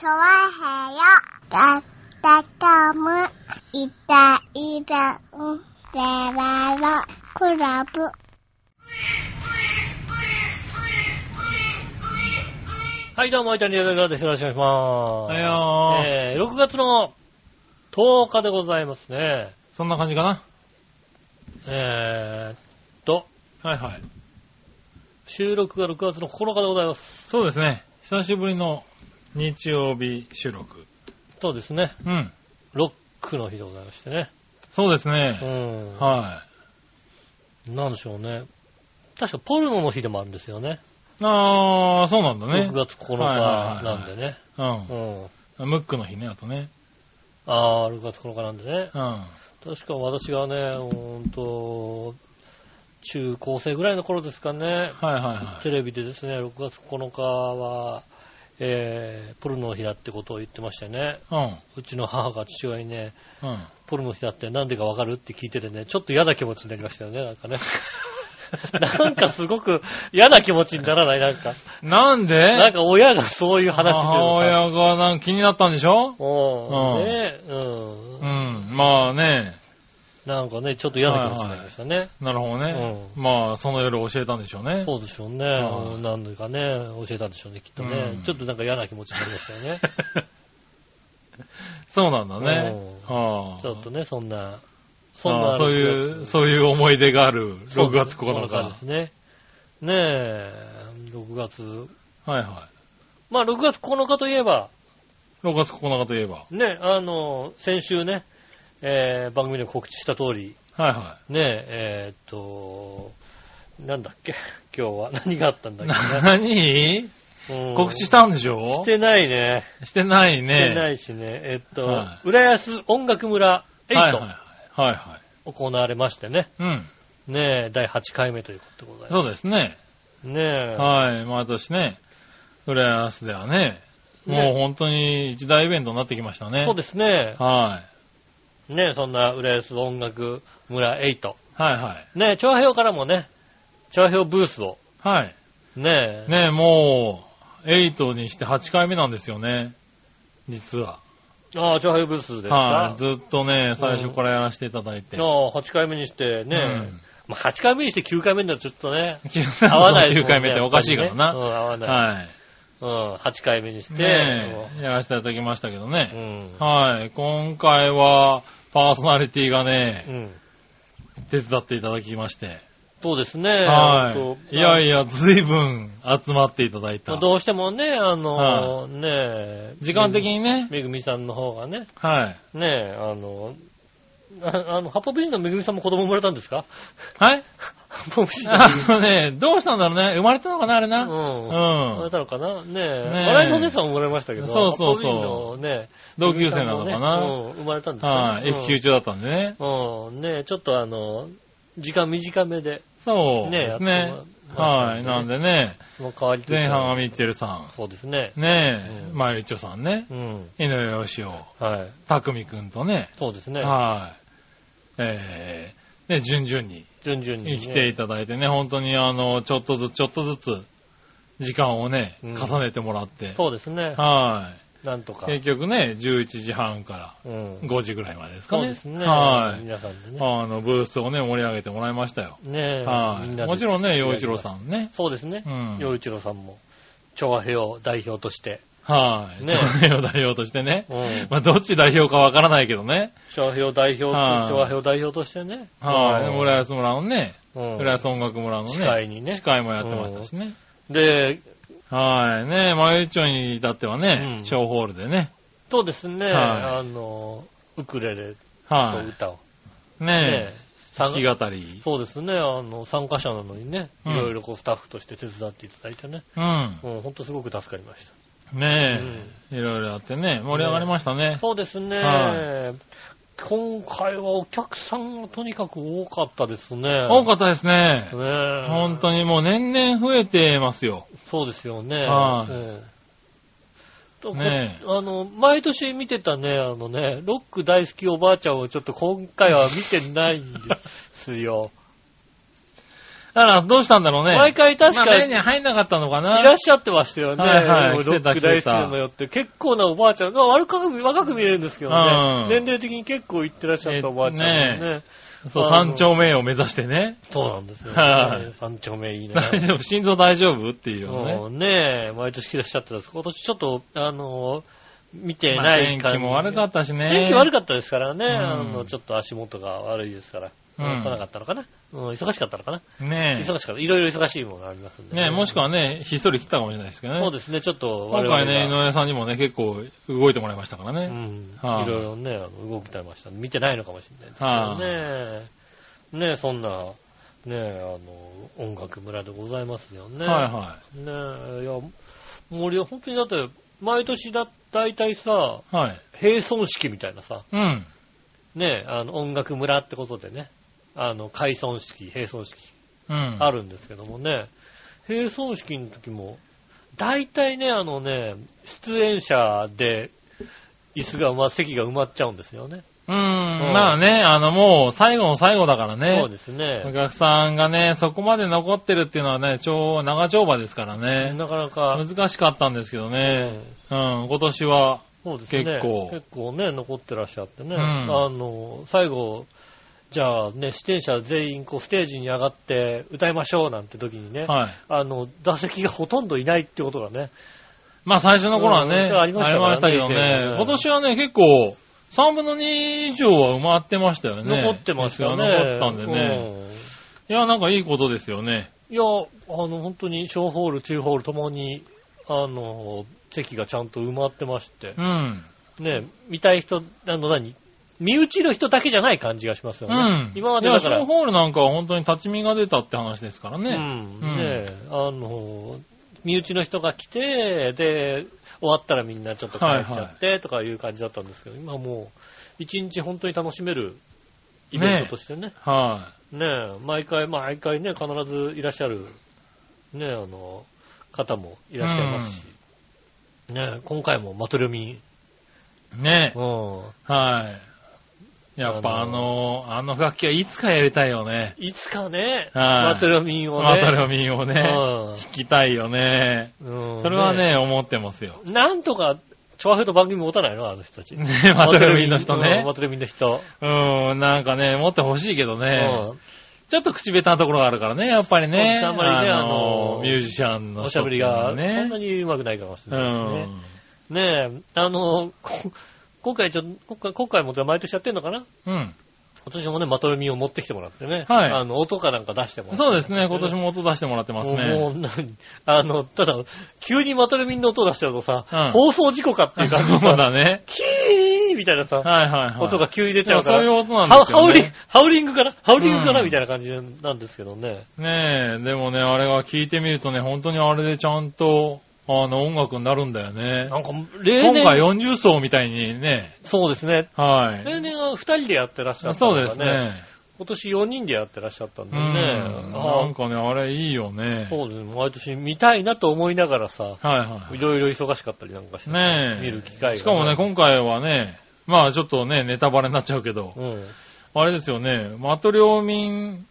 チョワヘヨだったかむいたいたんでららクラブはい、どうも、イタリアンジェラです。よろしくお願いします。はいよーえー、6月の10日でございますね。そんな感じかなえーっと、はいはい。収録が6月の9日でございます。そうですね。久しぶりの日曜日収録。そうですね。うん。ロックの日でございましてね。そうですうね。ん。はなんでしょうね。確かポルノの日でもあるんですよね。い。あー、そうなんだね6。月9はいはいはい日なんでね。ううん。ん。ムックの日ね、あとね。あー、6月9日なんでね。うん。確か私がね、ほんと、中高生ぐらいの頃ですかね。はいはいはい。テレビでですね、6月9日は、えー、ポルノの日だってことを言ってましてね。うん。うちの母が父親にね、うん。ポルノの日だってなんでかわかるって聞いててね、ちょっと嫌な気持ちになりましたよね、なんかね。なんかすごく嫌な気持ちにならないなんか。なんで？なんか親がそういう話してる。親がなんか気になったんでしょ？うん。うんねうんう。ん。まあね。なんかね、ちょっと嫌な気持ちになりましたね。なるほどね。まあ、その夜教えたんでしょうね。そうでしょうね。はいうんなんでかね、教えたんでしょうね、きっとね。うんちょっとなんか嫌な気持ちになりましたよね。そうなんだね。うんはあちょっとね、そんな、そんなそういう、そういう思い出がある6月9日。ですね。ねえ、6月。はいはまあ、6月9日といえば、い。6月9日といえば。ね、あの、先週ね、えー番組で告知した通り、はいはねえ、えーっと、なんだっけ？今日は 何があったんだっい。け何？うん告知したんでしょ？してないね。してないしてなね。いしね。えっと、は浦安音楽村8、はいはいはい。はいはい。行われましてね。うん。ねえ、第8回目ということでございまそうですね。す。ねえ。はい。毎年ね、浦安ではね、もう本当に一大イベントになってきましたね。そうですね。はねえ、そんな浦安音楽村8。い。はいはい。ねえ、調和表からもね、調和表ブースを、はい。ねえ、ねもう、8にして8回目なんですよね。実は。ああ、調和表ブースですか、はい。ずっとね、最初からやらせていただいて。ああ、8回目にしてね、うんまあ、8回目にして9回目になるとちょっとね、9 合わないね9回目っておかしいからやっぱりねうん、な。合わない。はい。うん、8回目にして、ねえ、やらせていただきましたけどうね。ん。はい。今回は、パーソナリティがうね、ん。手伝っていただきまして。そうですね。はい。いやいや、ずいぶん集まっていただいた。まあどうしてもね、あの、はねえ、時間的にね、めぐみさんの方がね、はい。ねえ、あの、ああの、ハポ美人のめぐみさんも子供生まれたんですか？はいハ あのね、どうしたんだろうね。生まれたのかな、あれな。うん。うん生まれたのかなねえ。ねえ笑いのお姉さんも生まれましたけど、そうそうそうね、同級生なのかな。生まれたんですかはい。駅級中だったんでね。うん。うん。ねえ、ちょっとあの、時間短めで、そうねえ、ですね。やってまはい。なんで、でね、その代わり前半はミッチェルさそうですね。ん。ねえ、うんまゆちょさんね。うん。井上よしお、はい。たくみくんとね。そうですね。はい。えー、ね、順々に順々に、ね。来ていただいてね、本当にあの、ちょっとずつ、ちょっとずつ、時間をね、うん重ねてもらって。そうですね。はなんとか。い。結局ね、11時半からうん。5時ぐらいまでですかね。そうですね。はい。皆さんでね。あの、ブースをね、盛り上げてもらいましたよ。ねえ。はい。もちろんね、洋一郎さんね。そうですねう。ん。洋一郎さんも、調和平を代表として。はい。ね平を代表としてね。うん。まあ、どっち代表かわからないけどね。調和平代表はいと、調和平代表としてね。はい。うん浦安村のね、うん。浦安音楽村のね、司会にね司会もやってましたしね。で、はい。ね、まゆちょに至ってはねう、ん小ホールでね。そうですね。はいあの、ウクレレとは歌を。い。ねね弾き語り。そうですね。あの、参加者なのにね、うんいろいろこうスタッフとして手伝っていただいてね。うん。うん、ほんとすごく助かりました。ねえ、いろいろあってね、盛り上がりましたね。そうですね。は今回はお客さんがとにかく多かったですね。多かったですね。たね。本当にもう年々増えてますよ。そうですよね。はいうんとねあの、毎年見てたね、あのね、ロック大好きおばあちゃんをちょっと今回は見てないんですよ。だから、どうしたんだろうね。毎回確かまあ目に入んなかったのかな。いらっしゃってましたよね。はいはいロック大好きなのよって。結構なおばあちゃんが、悪く若く見えるんですけどね。うん年齢的に結構行ってらっしゃったおばあちゃんね。そう、三丁目を目指してね。そうなんですよ、はいね。三丁目いいね。大丈夫？心臓大丈夫？っていうよね。もうね毎年来てらっしゃってたんです。今年ちょっと、あの、見てまあない天気も悪かっったしね。天気悪かったですからね。んあの、ちょっと足元が悪いですから。うん来なかったのかな？うん、忙しかったのかな？ね忙しかった。いろいろ忙しいものがありますんで、え。ねえ、もしくはね、ひっそり来たかもしれないですけどね。そうですね、ちょっと今回ね、井が上さんにもね、結構動いてもらいましたからうね。ん。はいいろいろね、動きてました。見てないのかもしれないですけどね。ねそんな、ねあの、音楽村でございますよね。はいはねいや、森は本当にだって、毎年だ、だいたいさ、い。はい。閉村式みたいなさ、うん。ねあの、音楽村ってことでね、あの、開村式、閉村式、うん。あるんですけどもね、閉村式の時も、大体ね、あのね、出演者で、椅子が、まあ、席が埋まっちゃうんですよね。うん。まあね、あのもう最後の最後だからね。そうですおね。客さんがね、そこまで残ってるっていうのはね、超、長丁場ですからね。なかなか、難しかったんですけどうね。んうん、今年は、そうですね。結構結構ね、残ってらっしゃってね。うんあの、最後、じゃあね、出演者全員こうステージに上がって歌いましょうなんて時にね、はい。あの、座席がほとんどいないってことがね、まあ最初の頃はね、うんありましたからねけど以前はねね、今年はね、結構、3分の2以上は埋まってましたよね。残ってましたよね。残ってたんでね。いや、なんかいいことですよね。うんいや、あの、本当に小ホール、中ホールともに、あの、席がちゃんと埋まってましてう、ん。ね、見たい人、あの何？身内の人だけじゃない感じがしますようね。ん。今までいや、だからショー、ホールなんかは本当に立ち見が出たって話ですからね。うん。うんねあの、身内の人が来て、で、終わったらみんなちょっと帰っちゃって、とかいう感じだったんですけど、今もう、一日本当に楽しめるイベントとしてね、はね毎回、毎回ね、必ずいらっしゃる、ねあの、方もいらっしゃいますし、ね今回もマトルミい。ねうん。はい。やっぱああの、あの楽器はいつかやりたいよね。いつかね、はいマトルミンをね、マタロミンをね、うん弾きたいよね。うんそれはね、思ってますよ。なんとか、チョアヘと番組持たないのあの人たち。ねマトルミンの人ねうんマ。トルミンの人。うん、なんかね、持ってほしいけどね。うんちょっと口下手なところがあるからね、やっぱりね。あんまりねあのミュージシャンのおしゃべりがね。そんなに上手くないかもしうれないですね。ん。ねえ、あの、こ今回ちょっと、今回、今回も毎年やってんのかな？うん。今年もね、マトルミンを持ってきてもらってね。はいあの、音かなんか出してもらって。そうですね、今年も音出してもらってますもう、もね。う何あの、ただ、急にマトルミンの音出しちゃうとさ、うん放送事故かっていう感じで そうさ、だね。キーみたいなさ、はいはいはい。音が急に出ちゃうから。そういう音なんハですよねウハウリング。、ハウリングかなハウリングかな、うんみたいな感じなんですけどね。ねえ、でもね、あれは聞いてみるとね、本当にあれでちゃんと、あの、音楽になるんだよね。なんか、例年、今回40層みたいにね、そうですね。はい。例年は2人でやってらっしゃったそうのがですね。今年4人でやってらっしゃったんうだよん。ね。なんかね、あれいいよね。そうですね。毎年見たいなと思いながらさ、はいはいろいろ忙しかったりなんかして、ねえ。見る機会が、しかもね、今回はね、まあちょっとね、ネタバレになっちゃうけど、うん。あれですよね、マトリョーミン、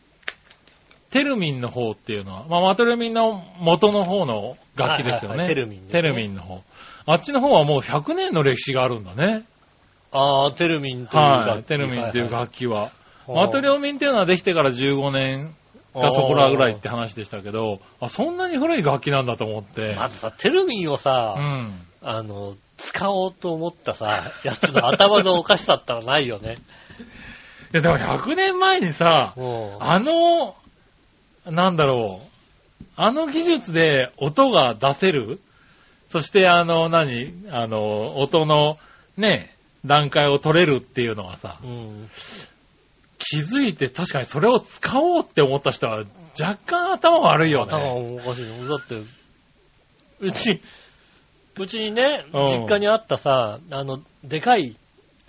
テルミンの方っていうのは、まあマトリョーミンの元の方の楽器ですよね。はいはいはいテルミンねテルミンの方。あっちの方はもう100年の歴史があるんだね。ああ、テルミンという楽器。はい。テルミンっていう楽器は。はいマトリョーミンっていうのはできてから15年かそこらぐらいって話でしたけど、あ、そんなに古い楽器なんだと思って。まずさ、テルミンをさ、うん。あの、使おうと思ったさ、やつの頭のおかしさったらないよね。いや、でも100年前にさ、うん。あの、なんだろう、あの技術で音が出せる？そしてあの、何？あの、音のね、段階を取れるっていうのはさ、うん。気づいて確かにそれを使おうって思った人は若干頭悪いよ頭ね。おかしいよ。だって、うち、うちにね、うん実家にあったさ、あの、でかい、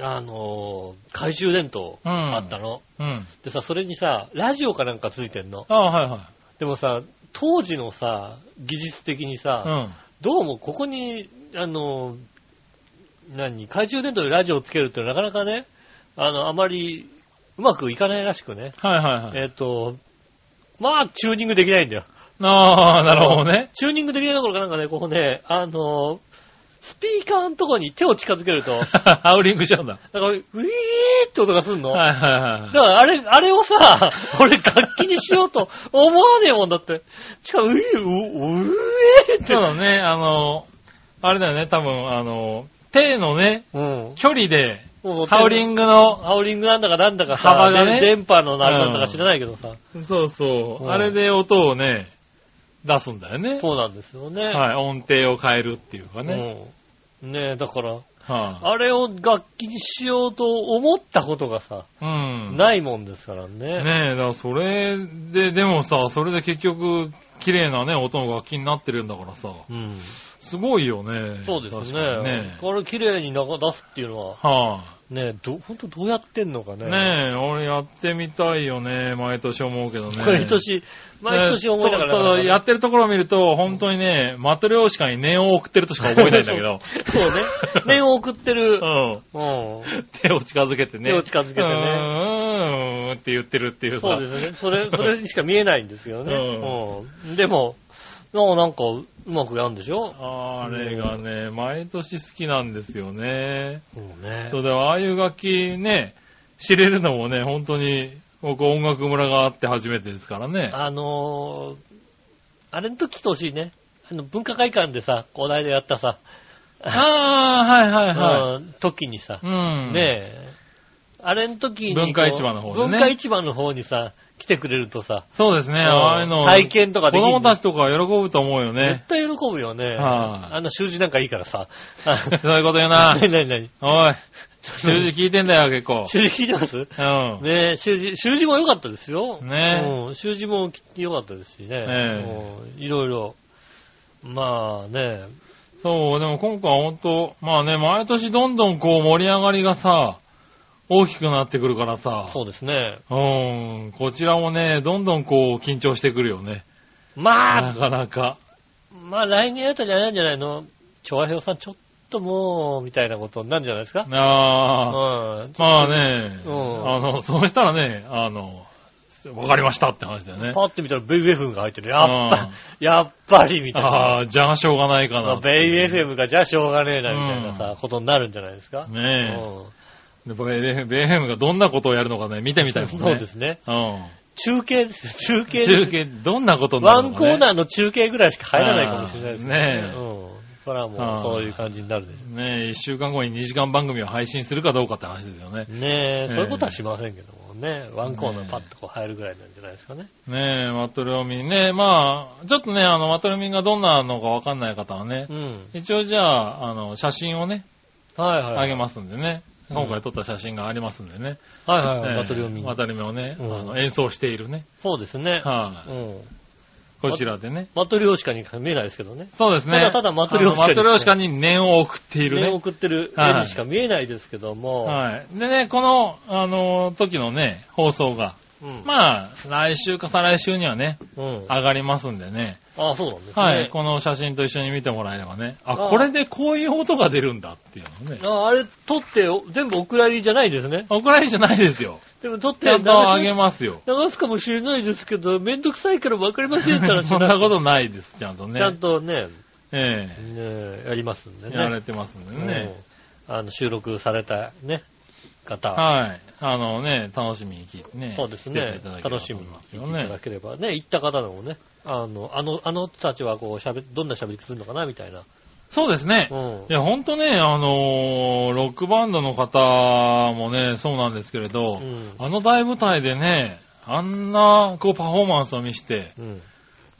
あの、懐中電灯うんあったの？うん。でさ、それにさ、ラジオかなんかついてんの？ああ、はいはでもさ、当時のさ、技術的にさ、い。うん。どうもここに、あの、何、懐中電灯でラジオをつけるってなかなかね、あの、あまりうまくいかないらしくね。はいはいはい。えっ、と、まあ、チューニングできないんだよ。ああ、なるほどね。チューニングできないところかなんかね、こうね、あの、スピーカーのとこに手を近づけると、ハウリングしちゃうんだ。ウィーって音がすんの。はいはいはいだ。からあれ、あれをさ、俺楽器にしようと思わねえもんだって。しかも、うぃう、ううえーって。そうだね、あの、あれだよね、多分、あの、手のね、うん。距離で、ハウリングの、ハウリングなんだかなんだかさ、幅がねで電波のあれなんだか知らないけどさ。そうそうう、んあれで音をね、出すんだよね。そうなんですよね。はい、音程を変えるっていうかね。うん。ねえ、だから、はあれを楽器にしようと思ったことがさ、い、うん。ないもんですからね。ねえ、だからそれで、でもさ、それで結局、綺麗なね、音の楽器になってるんだからさ、うん。すごいよね。そうですね。ね。これ綺麗に流出すっていうのは、はねえ、ど、ほんとどうやってんのかい、ね。ねえ、俺やってみたいよね、毎年思うけどね。毎年、毎年思いながら。ねただやってるところを見ると、本当にね、マトリョーシカに念を送ってるとしか覚えないんだけど。そうね。念を送ってる。うん。うん。手を近づけてね。手を近づけてねうーん、って言ってるっていうさ。そうですよね。それ、それにしか見えないんですよね。ううん。でも、ななんか、うまくやるんでしょ？あれがね、毎年好きなんですよね。そうねそうああいう楽器ね、知れるのもね、本当に、僕音楽村があって初めてですからね。あのー、あれの時来てほしいね。あの、文化会館でさ、この間やったさ、ああ、はいはいはうん時にさい。、うん。ねえ、あれの時に。文化市場の方でね文化市場の方にさ、来てくれるとさ、そうですね、うんああいうの。体験とかできる子供たちとか喜ぶと思うよね絶。対喜ぶよね。はいあの習字なんかいいからさ。そういうこと言うな。なになになにおい、数字聞いてんだよ、結構。習字聞いてます？うん。ねえ、習字、習字も良かったですよ。ねえうん、習字も良かったですしね。えうんいろいろ。まあね、そう、でも今回は本当、まあね、毎年どんどんこう盛り上がりがさ、大きくなってくるからさ、そうですね。うん、こちらもね、どんどんこう緊張してくるよね。まあ、なかなか。まあ来年あたりあれなんじゃないの？調和表さんちょっともう、みたいなことになるんじゃないですか？ああ、うん。まあね、うんあの、そうしたらね、あの、わかりましたって話だよね。パッて見たらベイ FM が入ってる。やっぱ、やっぱり、みたいな。ああ、じゃあしょうがないかまあな。ベイ FM がじゃあしょうがねえな、みたいなさ、ことになるんじゃないですか？ねうんえ。で、僕、ベベーヘムがどんなことをやるのかね、見てみたいもんね。そうですね。うん。中継ですよ。中継です中継、どんなことになワンるのか、ね。コーナーの中継ぐらいしか入らないかもしれないですねえうん。それはもうそういう感じになるでしょねえ、一週間後に2時間番組を配信するかどうかって話ですよね。う。ねえ、そういうことはしませんけどもね。ワンコーナーパッとこう入るぐらいなんじゃないですかね。ねえ、マトリョーミンね。まあ、ちょっとね、あの、マトリョーミンがどんなのかわかんない方はね、うん。一応じゃあ、あの、写真をね、はいはい。あげますんでね。うん今回撮った写真がありますんでね。はいはいはい。ええバトリオミン。マトリョーミンをね、うんあの演奏しているね。そうですね。はい、うん。こちらでね。マトリオシカに見えないですけどね。そうですね。ただただマトリョーシカあのマトリョーシカに念を送っているね。念を送ってる絵にしか見えないですけども。はい。でね、この、あの、時のね、放送が、うん。まあ、来週か再来週にはね、うん。上がりますんでね。あ、そうなんですね。はい。この写真と一緒に見てもらえればね。あ、あこれでこういう音が出るんだっていうのね。ああれ、撮ってお全部お蔵入りじゃないですね。お蔵入りじゃないですよ。でも撮ってちゃんとあげ流ますよ。すかもしれないですけど、めんどくさいから分かりませんからそんなことないです、ちゃんとね。ちゃんとね、えねやりますんでえね。やれてますんでね。うんあの、収録されたね、方。はい。あのね、楽しみに聞いてね。そうですね楽しみに聞いていただ。ければね、行った方でもね、あの、あの、あの人たちはこう、喋、どんな喋りするのかな、みたいな。そうですね。うんい。や、ほんとね、あのーロックバンドの方もね、そうなんですけれど、うんあの大舞台でね、あんな、こう、パフォーマンスを見して、うん。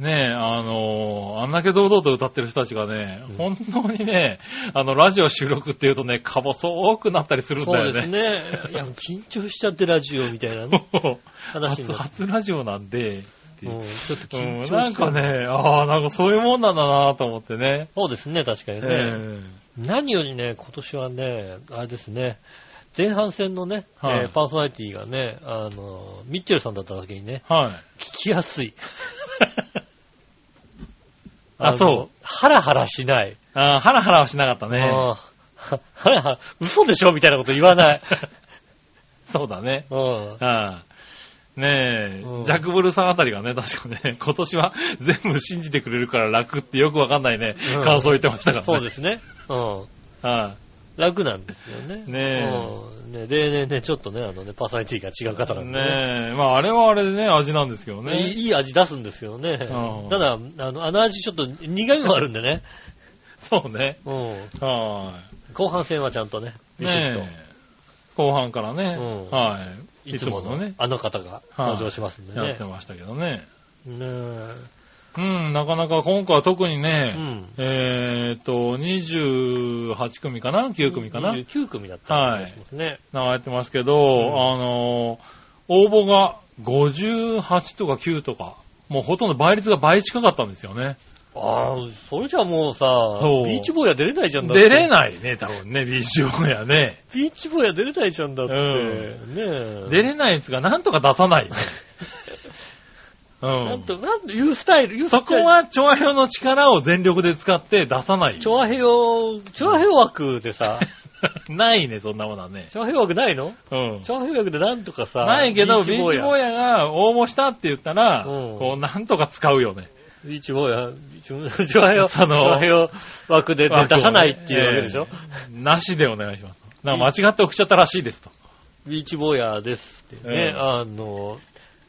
ね、あのーあんだけ堂々と歌ってる人たちがね、うん本当にね、あの、ラジオ収録っていうとね、か細くなったりするんだよね。そうですね。いや、緊張しちゃってラジオみたいなね、そう初、話になって。初ラジオなんで、っていううん、ちょっとうん緊張して。なんかね、ああ、なんかそういうもんなんだなと思ってね。そうですね、確かにね。え何よりね、今年はね、あれですね、前半戦のね、はいえーパーソナリティがね、あの、ミッチェルさんだった時にね、えはい。聞きやすい。あそうのハラハラしない。あーハラハラはしなかったね。はハラハラ、嘘でしょみたいなこと言わない。そうだね。うん。あねえ、うんジャック・ブルーさんあたりがね、確かね、今年は全部信じてくれるから楽ってよくわかんないね、うん感想言ってましたからね。そうですね。うん。は楽なんですよね。ねえうんね例年ね、ちょっとね、あのね、パーソナリティが違う方い。なんでね。ねえ、まああれはあれでね、味なんですけどね。いいいい味出すんですよねう。んただ、あの、あの味ちょっと苦味もあるんでね。そうね。うん。は後半戦はちゃんとね、い。ビシッと。後半からね、うんはい。いつものね、あの方が登場しますんでねやって。ましたけどね。ねえ。うん、なかなか今回は特にね、うん。えーっと、28組かな ?9 組かな？流29組だった気がしますね。れてますけど、んあのー、応募が58とか9とか、もうほとんど倍率が倍近かったんですよね。ああ、それじゃもうさそう、ビーチボーイは出れないじゃんだって。出れないね、多分ね、ビーチボーイはね。ビーチボーイは出れないじゃんだって。うんねえ。出れないやつがなんとか出さないね。うん。なんと、なんと、いうスタイル、いうスタイル。そこ、は、調和表の力を全力で使って出さない。調和平和、調和平和枠でさ、ないね、そんなものはね。調和平和枠ないの？うん。調和平和枠でなんとかさ、ないけど、ビーチボーイ。ヤが応募したって言ったら、うんこう、なんとか使うよね。ビーチボーイは、ビーチ調和平和、その調和平和枠で出さないっていうわけでしょ、えーなしでお願いします。なんか間違って送っちゃったらしいですと。ビーチボーヤですってね、うんあの、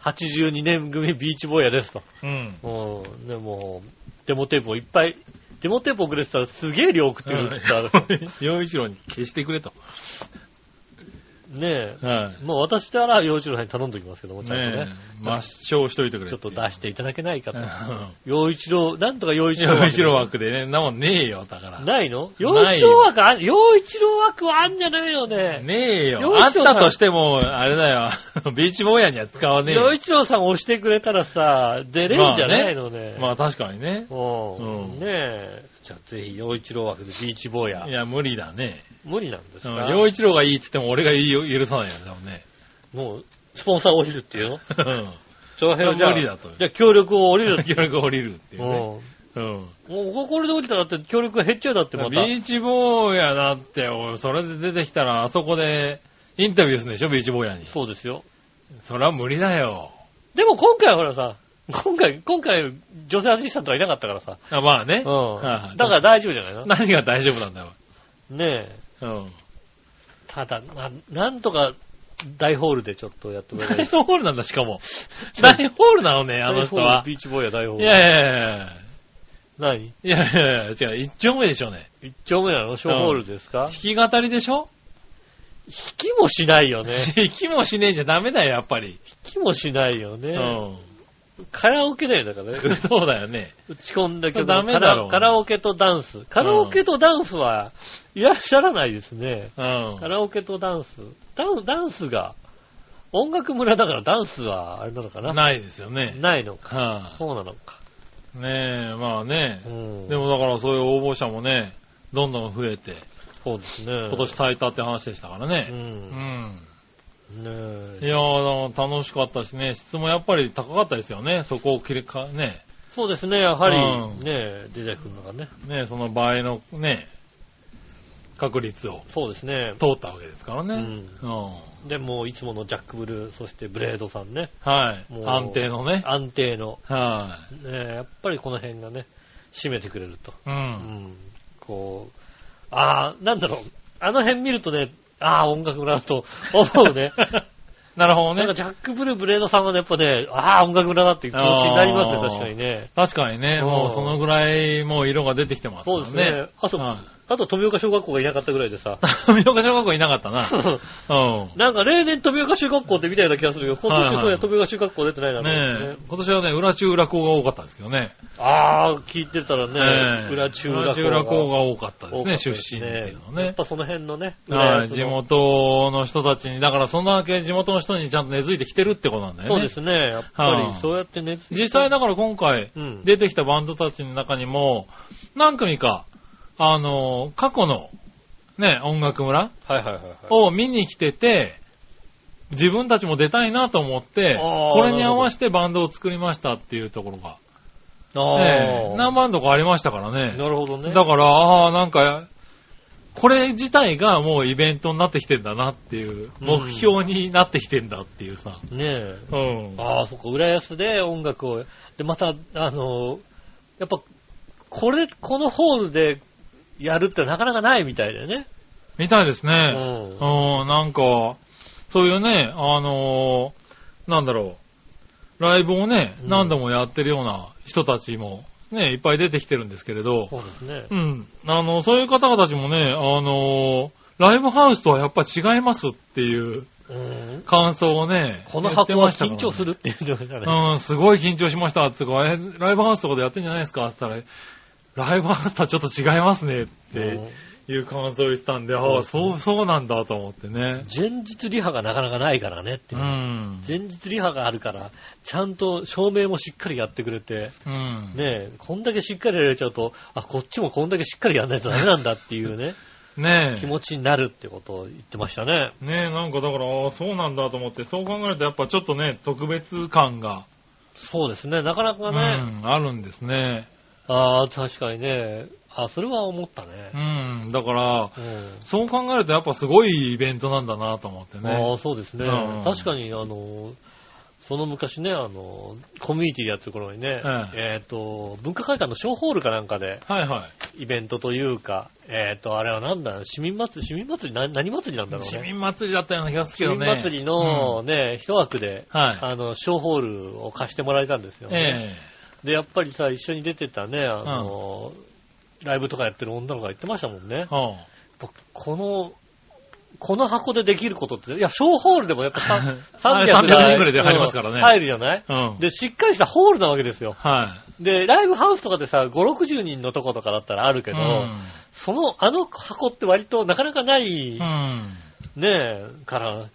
82年組ビーチボーヤですと。うん。うん。でも、デモテープをいっぱい、デモテープ送れてたらすげえ量送ってくるって言ったら、洋一郎に消してくれと。ねえ。はい。もう私なら幼稚園に頼んでおきますけども、ちゃんとね。抹消しといてくれちょっと出していただけないかと。うん洋一郎、なんとか洋一郎洋一郎枠でね、なもんねえよ、だから。ないの？洋一郎枠あん、洋一郎枠はあんじゃないよね。ねえよ。洋あっ一郎さんたとしても、あれだよ。ビーチボーヤには使わねえよ。洋一郎さん押してくれたらさ、出れんじゃないのね。まあ確かにね。うんうんねえ。じゃあぜひ、洋一郎枠でビーチボーヤい。や、無理だね。無理なんですうんか洋一郎がいいって言っても俺が許さないよね、多分ね。もう、スポンサー降りるっていうの？うん。長編じゃあ、無理だとじゃあ協力を降りる協力降りるっていうね。うん。うん。もう、これで降りたらだって協力が減っちゃうだってまた。ビーチボーヤだって、おいそれで出てきたら、あそこでインタビューするんでしょ、ビーチボーヤに。そうですよ。それは無理だよ。でも今回はほらさ、今回、今回、女性アシスタントはいなかったからさ。あまあね。うん。はいだから大丈夫じゃないの？何が大丈夫なんだよ。ねえ。うん。ただ、な、なんとか、大ホールでちょっとやってくれない大ホールなんだ、しかも。大ホールなのね、あの人は。ビーチボーイは大ホール。いやいやいやいや。何？いやいやいや、違う、一丁目でしょうね。一丁目なの？小ホールですか、弾き語りでしょ？弾きもしないよね。弾きもしねえんじゃダメだよ、やっぱり。弾きもしないようね。ん。カラオケだよ、だからね。そうだよね。打ち込んだけど、ダメだろカラオケとダンス。カラオケとダンスはいらっしゃらないですね。うんカ。ラオケとダンス。ダンダンスが、音楽村だからダンスはあれなのかな？ないですよね。ないのか。はそうなのか。い、ねえ、まあねう。ん。でもだからそういう応募者もね、どんどん増えて、そうですね。今年最多って話でしたからう。ね。うんん。ねえいやー、楽しかったしね、質もやっぱり高かったですよね。そこを切りか、ね、そうですね、やはり、うんね出てくるのがね。ね、その倍のね、確率をそうですね。通ったわけですからね。うんうん。で、もういつものジャックブルー、そしてブレードさんね。はいも。う安定のね。安定の。はねやっぱりこの辺がね、締めてくれると。い。う。うんん。こう、ああ、なんだろう。あの辺見るとね、ああ、音楽村だと思うね。なるほどねなんか。ジャックブルーブレードさんはね、やっぱね、ああ、音楽村だっていう気持ちになりますね、確かにね。確かにね、うんもうそのぐらいもう色が出てきてますね。そうですね。あと、はいあと富岡小学校がいなかったぐらいでさ。富岡小学校いなかったな。うん。なんか例年富岡中学校ってみたいな気がするけど、今年そうや富岡中学校出てないなと思ってねえ、今年はね、裏中裏校が多かったんですけどね。ああ、聞いてたらね、ええ裏中学校裏中裏校が多かったですね、出です身っていうのはね。やっぱその辺のね、はい、地元の人たちに、だからそんだけ地元の人にちゃんと根付いてきてるってことなんだよね。そうですね。やっぱはいりそうやってね、実際だから今回うん。出てきたバンドたちの中にも、何組か、あの、過去の、ね、音楽村はいはいはいはい。を見に来てて、自分たちも出たいなと思って、これに合わせてバンドを作りましたっていうところが、あええあ。何バンドかありましたからね。なるほどね。だから、ああ、なんか、これ自体がもうイベントになってきてんだなっていう、うん目標になってきてんだっていうさ。ねえ。うん。ああ、そっか、浦安で音楽を、で、また、あの、やっぱ、これ、このホールでやるってなかなかないみたいだよね。みたいですうね。ん。うん、なんか、そういうね、あのーなんだろう、ライブをね、うん何度もやってるような人たちも、ね、いっぱい出てきてるんですけれど、そうですねう。ん、あの、そういう方々たちもね、あのーライブハウスとはやっぱ違いますっていううん。感想をね、この箱はましたから緊張するって言ってましたね。うん、すごい緊張しましたってか、え、ライブハウスとかでやってんじゃないですかって言ったら、ライブハウスとはちょっと違いますねっていう感想を言ってたんで、ああ、そう、そうなんだと思ってね。前日リハがなかなかないからねってういう。ん。前日リハがあるから、ちゃんと照明もしっかりやってくれて、うん。ねえ、こんだけしっかりやられちゃうと、あ、こっちもこんだけしっかりやんないとダメなんだっていうね、ね気持ちになるってことを言ってましたね。え。ねえ、なんかだから、ああ、そうなんだと思って、そう考えるとやっぱちょっとね、特別感が、そうですね、なかなかうね、ん、あるんですね。ああ、確かにね、あそれは思ったうね。ん、だから、うん。そう考えるとやっぱすごいイベントなんだなと思ってあねあ、。そうですね。うん確かに、あの、その昔ね、あの、コミュニティでやってる頃にね、ええっ、と、文化会館の小ホールかなんかで、はいはい。イベントというか、えっ、と、あれはなんだ、市民祭り、市民祭り、な何祭りなんだろうね。市民祭りだったような気がす市るけどね。民祭りのね、一枠で、うん、はい。あの、小ホールを貸してもらえたんですよね。えで、やっぱりさ、一緒に出てたね、あの、ライブとかやってる女の子が言ってましたもんねえ。。うん。この、この箱でできることって、いや、小ホールでもやっぱさ あれ300 300人ぐらいで入りますからねうん入るじゃない？うん。で、しっかりしたホールなわけですよ。はい。で、ライブハウスとかでさ、5、60人のとことかだったらあるけど、うん。その、あの箱って割となかなかない、うん。ねえ、から、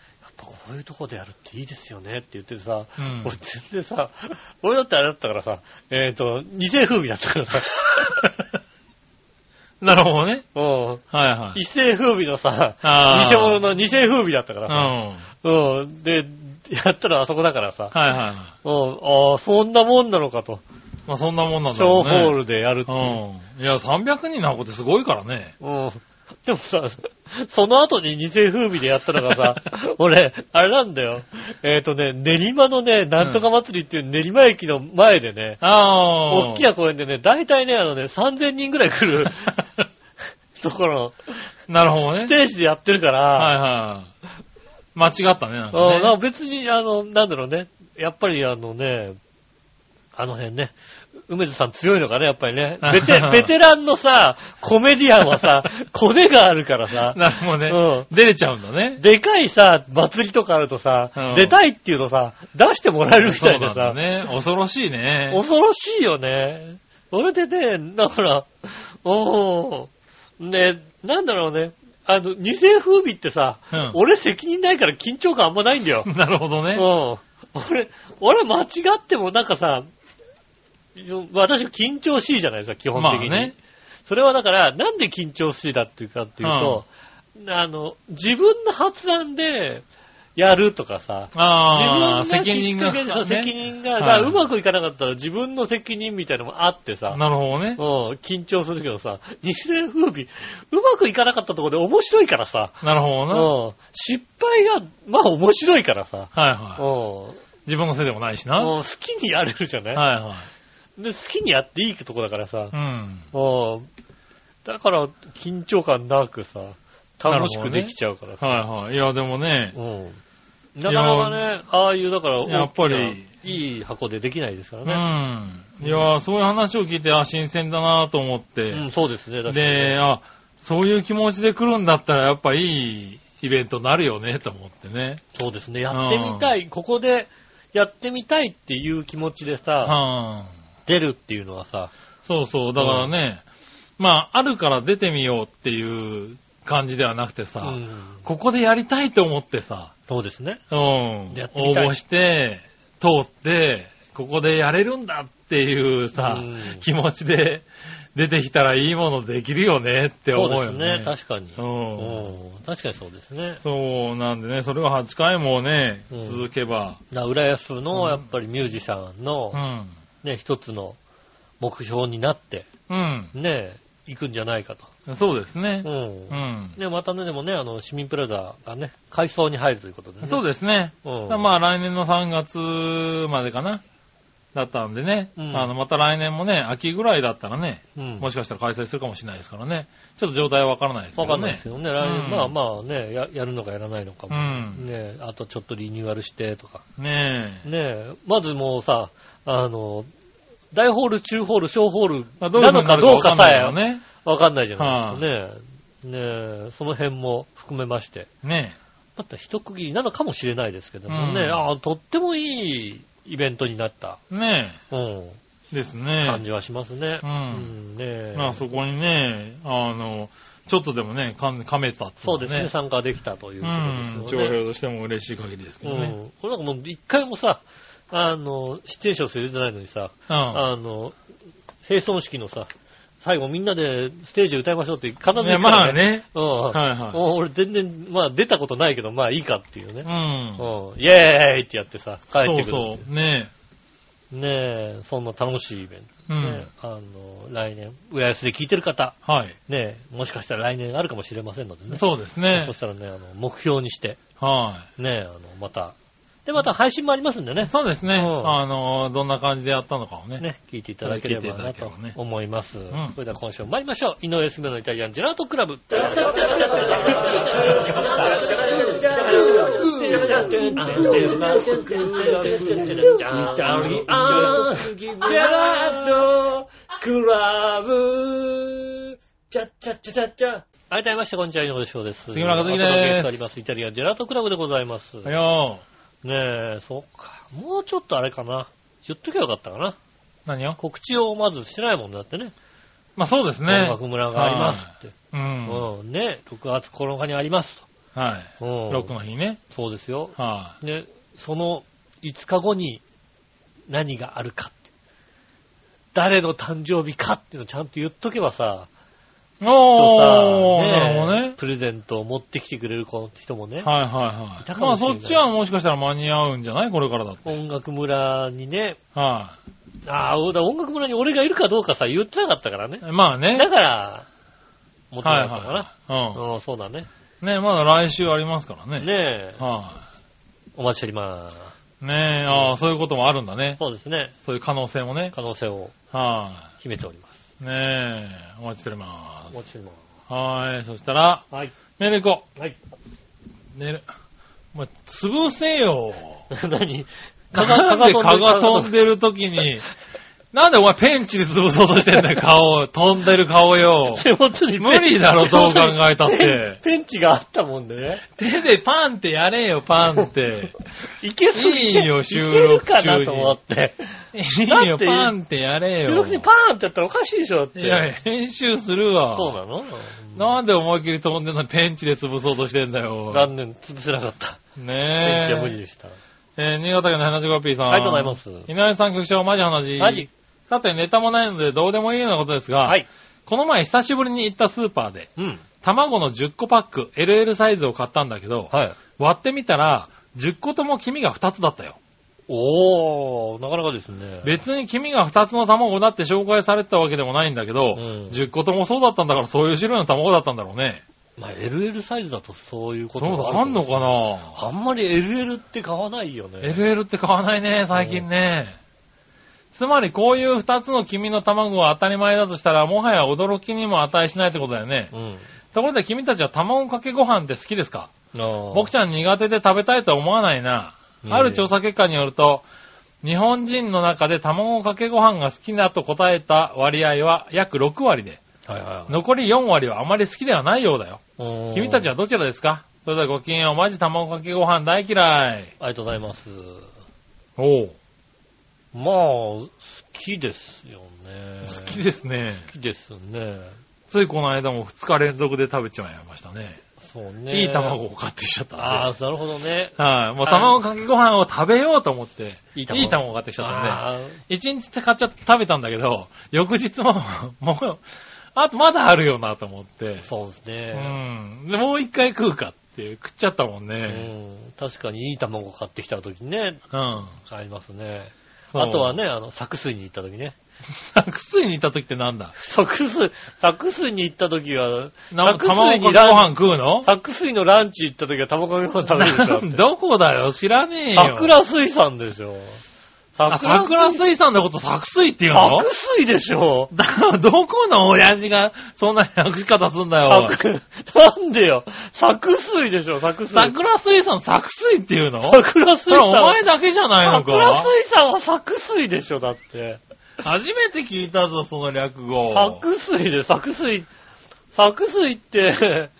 やっぱこういうとこでやるっていいですよねって言ってさ、うん俺全然さ、俺だってあれだったからさ、えっ、と、二世風靡だったからさ、なるほどね。うん、はいはい。一世風靡のさ、偽物の二世風靡だったかうん。らさ、はうん、で、やったらあそこだからさ、いはい。うん、ああ、そんなもんなのかと、まあそんなもんなんだろ小うね。ホールでやるっていう。うん。いや、300人の箱ってすごいからね。うん。でもさ、その後に二世風靡でやったのがさ、俺、あれなんだよ。えっ、とね、練馬のね、なんとか祭りっていう練馬駅の前でね、ああ。大きな公園でね、大体ね、あのね、3000人ぐらい来る ところ、なるほどね。ステージでやってるから、はいはい。間違ったね、なんかね。別に、あの、なんだろうね、やっぱりあのね、あの辺ね、梅津さん強いのかね、やっぱりね。ベテベテランのさ、コメディアンはさ、コネがあるからさ、なるほどね。うん出れちゃうんだね。でかいさ、祭りとかあるとさ、うん出たいっていうとさ、出してもらえるみたいなさそうなん、だね。恐ろしいね。恐ろしいよね。それでね、だから、おー、ね、なんだろうね、あの、二世風靡ってさ、うん俺責任ないから緊張感あんまないんだよ。なるほどね。うん。俺、俺間違ってもなんかさ、私緊張しいじゃないですか、基本的に。まあねそれはだから、なんで緊張しいだっていうかっていうと、あの、自分の発案でやるとかさ、自分ああ、が責任が、ね責任が、はいうまくいかなかったら自分の責任みたいなのもあってさ、なるほどね。うん、緊張するけどさ、日年風靡、うまくいかなかったところで面白いからさ、なるほどな。うん、失敗が、まあ面白いからさ、はいはうんい。自分のせいでもないしな。好きにやれるじゃない、いはで好きにやっていいとこだからさい。、うん。うんだから緊張感なくさ、楽しくできちゃうからさ。はいはい。いや、でもね、うん。なかなかね、ああいう、だから、やっぱりいい箱でできないですかうらね。ん。いや、そういう話を聞いて、あ、新鮮だなと思って。うん、そうですね、確かにねで、あ、そういう気持ちで来るんだったら、やっぱいいイベントになるよね、と思ってね。そうですね、やってみたい、ここでやってみたいっていう気持ちでさ、はあ、出るっていうのはさ、そうそう、だからね、まあ、あるから出てみようっていう感じではなくてさ、うんここでやりたいと思ってさ、そうですね。うん、応募して、通って、ここでやれるんだっていうさ、うん気持ちで出てきたらいいものできるよねってそう思うよですねね。、確かに。うんうん確かにそうですね。そうなんでね、それが8回もね、うん続けば、だ浦安のうんやっぱりミュージシャンのう、ん。ね、一つの目標になって、うん。ね、行くんじゃないかと。そうですねう。んう。ん。ね、またね、でもね、あの、市民プラザがね、改装に入るということでね。そうですね。うん。まあ来年の3月までかな。だったんでね。うんあの、また来年もね、秋ぐらいだったらね、うん、もしかしたら開催するかもしれないですからね。ちょっと状態はわからないですけどね。わかんないですよね。来年、うんまあまあねや、やるのかやらないのかも。うんね、あとちょっとリニューアルしてとか。ねえ。ねまずもうさ、あの、大ホール、中ホール、小ホールなのかどうかさえ。わかんないじゃはないですか。ねねその辺も含めまして。ねまた一区切りなのかもしれないですけどもね、うんああ、とってもいいイベントになった、え。ねうん、え。ですね。感じはしますね。うんうんねまあそこにね、あの、ちょっとでもね、かめたっていのはそうですね、参加できたというこうん。とですよね。長平としても嬉しい限りですけどね。うん。これなんかもう一回もさ、あの、出演者をするじゃないのにさ、うん。あの、閉村式のさ、最後みんなでステージで歌いましょうって必ずね言うからまあね。うん。はいはい。俺全然、まあ出たことないけど、まあいいかっていうねう。ん。うん。イェーイってやってさ、帰ってくる。そうそう。ねねえ、そんな楽しいイベント。うんねあの、来年、浦安で聞いてる方、はい。ねえ、もしかしたら来年あるかもしれませんのでね。そうですねそ。したらね、あの、目標にして、はねえ、あの、また。で、また配信もありますんでねい。。そうですね。うんあの、どんな感じでやったのかをね。ね、聞いていただければなと思います。んそれでは今週も参りましょう。井上すめのイタリアンジェラートクラブ。改めまして、こんにちは、井上翔です。杉村和樹ですお届けしております。イタリアンジェラートクラブでございます。はよねえ、そっか。もうちょっとあれかな。言っときゃよかったかな。何を？告知をまずしてないもんだってね。まあそうです音ね。楽村がありますって。うん。うん。ね、6月9日にありますはい。と。うん。6の日ね。そうですよ。はね、その5日後に何があるかって。誰の誕生日かっていうのをちゃんと言っとけばさ、とさ、おー、なるほどね。プレゼントを持ってきてくれる子の人もね、はいはいはいたい。まあかもしれないそっちはもしかしたら間に合うんじゃない？これからだって。音楽村にね、はああ、だ音楽村に俺がいるかどうかさ、言ってなかったからね。い。まあね。だから、持ってなはいかったかな。はい。うん、そうだね。うん。ねまだ来週ありますからね。ねえ、はお待ちしております。い。ねえ、ああ、そういうこともあるんだね。そうですね。そういう可能性もね。可能性をは秘めております。い。ねえ、お待ちしておりま。お待ちしておりますはい。そしたら、す。はい。メール行こはい。う。メール。お前、潰せよ。何？なんで蚊が飛んででる時に、なんでお前ペンチで潰そうとしてんだよ、顔。飛んでる顔よ。手元に無理だろどう考えたって ペンチがあったもんでね。手でパンってやれよ、パンって。いけそういいよ収録いけるかなと思って。いいよ、だってパンってやれよ。収録にパーンってやったらおかしいでしょって。いや、編集するわ。そうなの？なんで思いっきり飛んでんのにペンチで潰そうとしてんだよ。残念、潰せなかった。ペ。ンチは無理でした。えー、新潟県の 75P さん。ありがとうございます井上さん局長、マジ話。マジさて、ネタもないのでどうでもいいようなことですが、はい。この前久しぶりに行ったスーパーで、うん。卵の10個パック、LL サイズを買ったんだけど、はい。割ってみたら、10個とも黄身が2つだったよ。おー、なかなかですね。別に黄身が2つの卵だって紹介されてたわけでもないんだけど、うん10個ともそうだったんだからそういう種類の卵だったんだろうね。まあ、LL サイズだとそういうこそうだ、とがあんのかなあんまり LL って買わないよね。LL って買わないね、最近ね。つまりこういう2つの黄身の卵が当たり前だとしたら、もはや驚きにも値しないってことだよね。うん。ところで君たちは卵かけご飯って好きですか？あ僕ちゃん苦手で食べたいとは思わないな。うんある調査結果によると、日本人の中で卵かけご飯が好きだと答えた割合は約6割で、はいはいはい。残り4割はあまり好きではないようだよ。うん君たちはどちらですか？それではごきげんよう、マジ卵かけご飯大嫌い。ありがとうございます。おうまあ、好きですよね。好きですね。好きですね。ついこの間も2日連続で食べちまいましたね。そうね。いい卵を買ってきちゃった。ああ、なるほどね。はい、もう卵かけご飯を食べようと思って、いいいい卵を買ってきちゃったんで。あ一日買っちゃって食べたんだけど、翌日も、もう、あとまだあるよなと思ってー。そうですうね。ん。で、もう一回食うかって食っちゃったもんうね。ん。確かにいい卵買ってきた時にね、うん。ありますね。あとはね、あの、作水に行った時ね。作水に行った時ってなんだ？作水、作水に行った時は、な作卵かけご飯食うの？作水のランチ行った時は卵かけご飯食べるでしょだって。どこだよ？知らねえよ。桜水産でしょ。あ、桜水産のこと作水って言うの？作水でしょ。だからどこの親父がそんな訳し方すんだよ。作、なんでよ。作水でしょ、作水。桜水産作水って言うの？桜水それお産。前だけじゃないの桜か水産は作水でしょ、だって。初めて聞いたぞ、その略語。作水で、作水。作水って、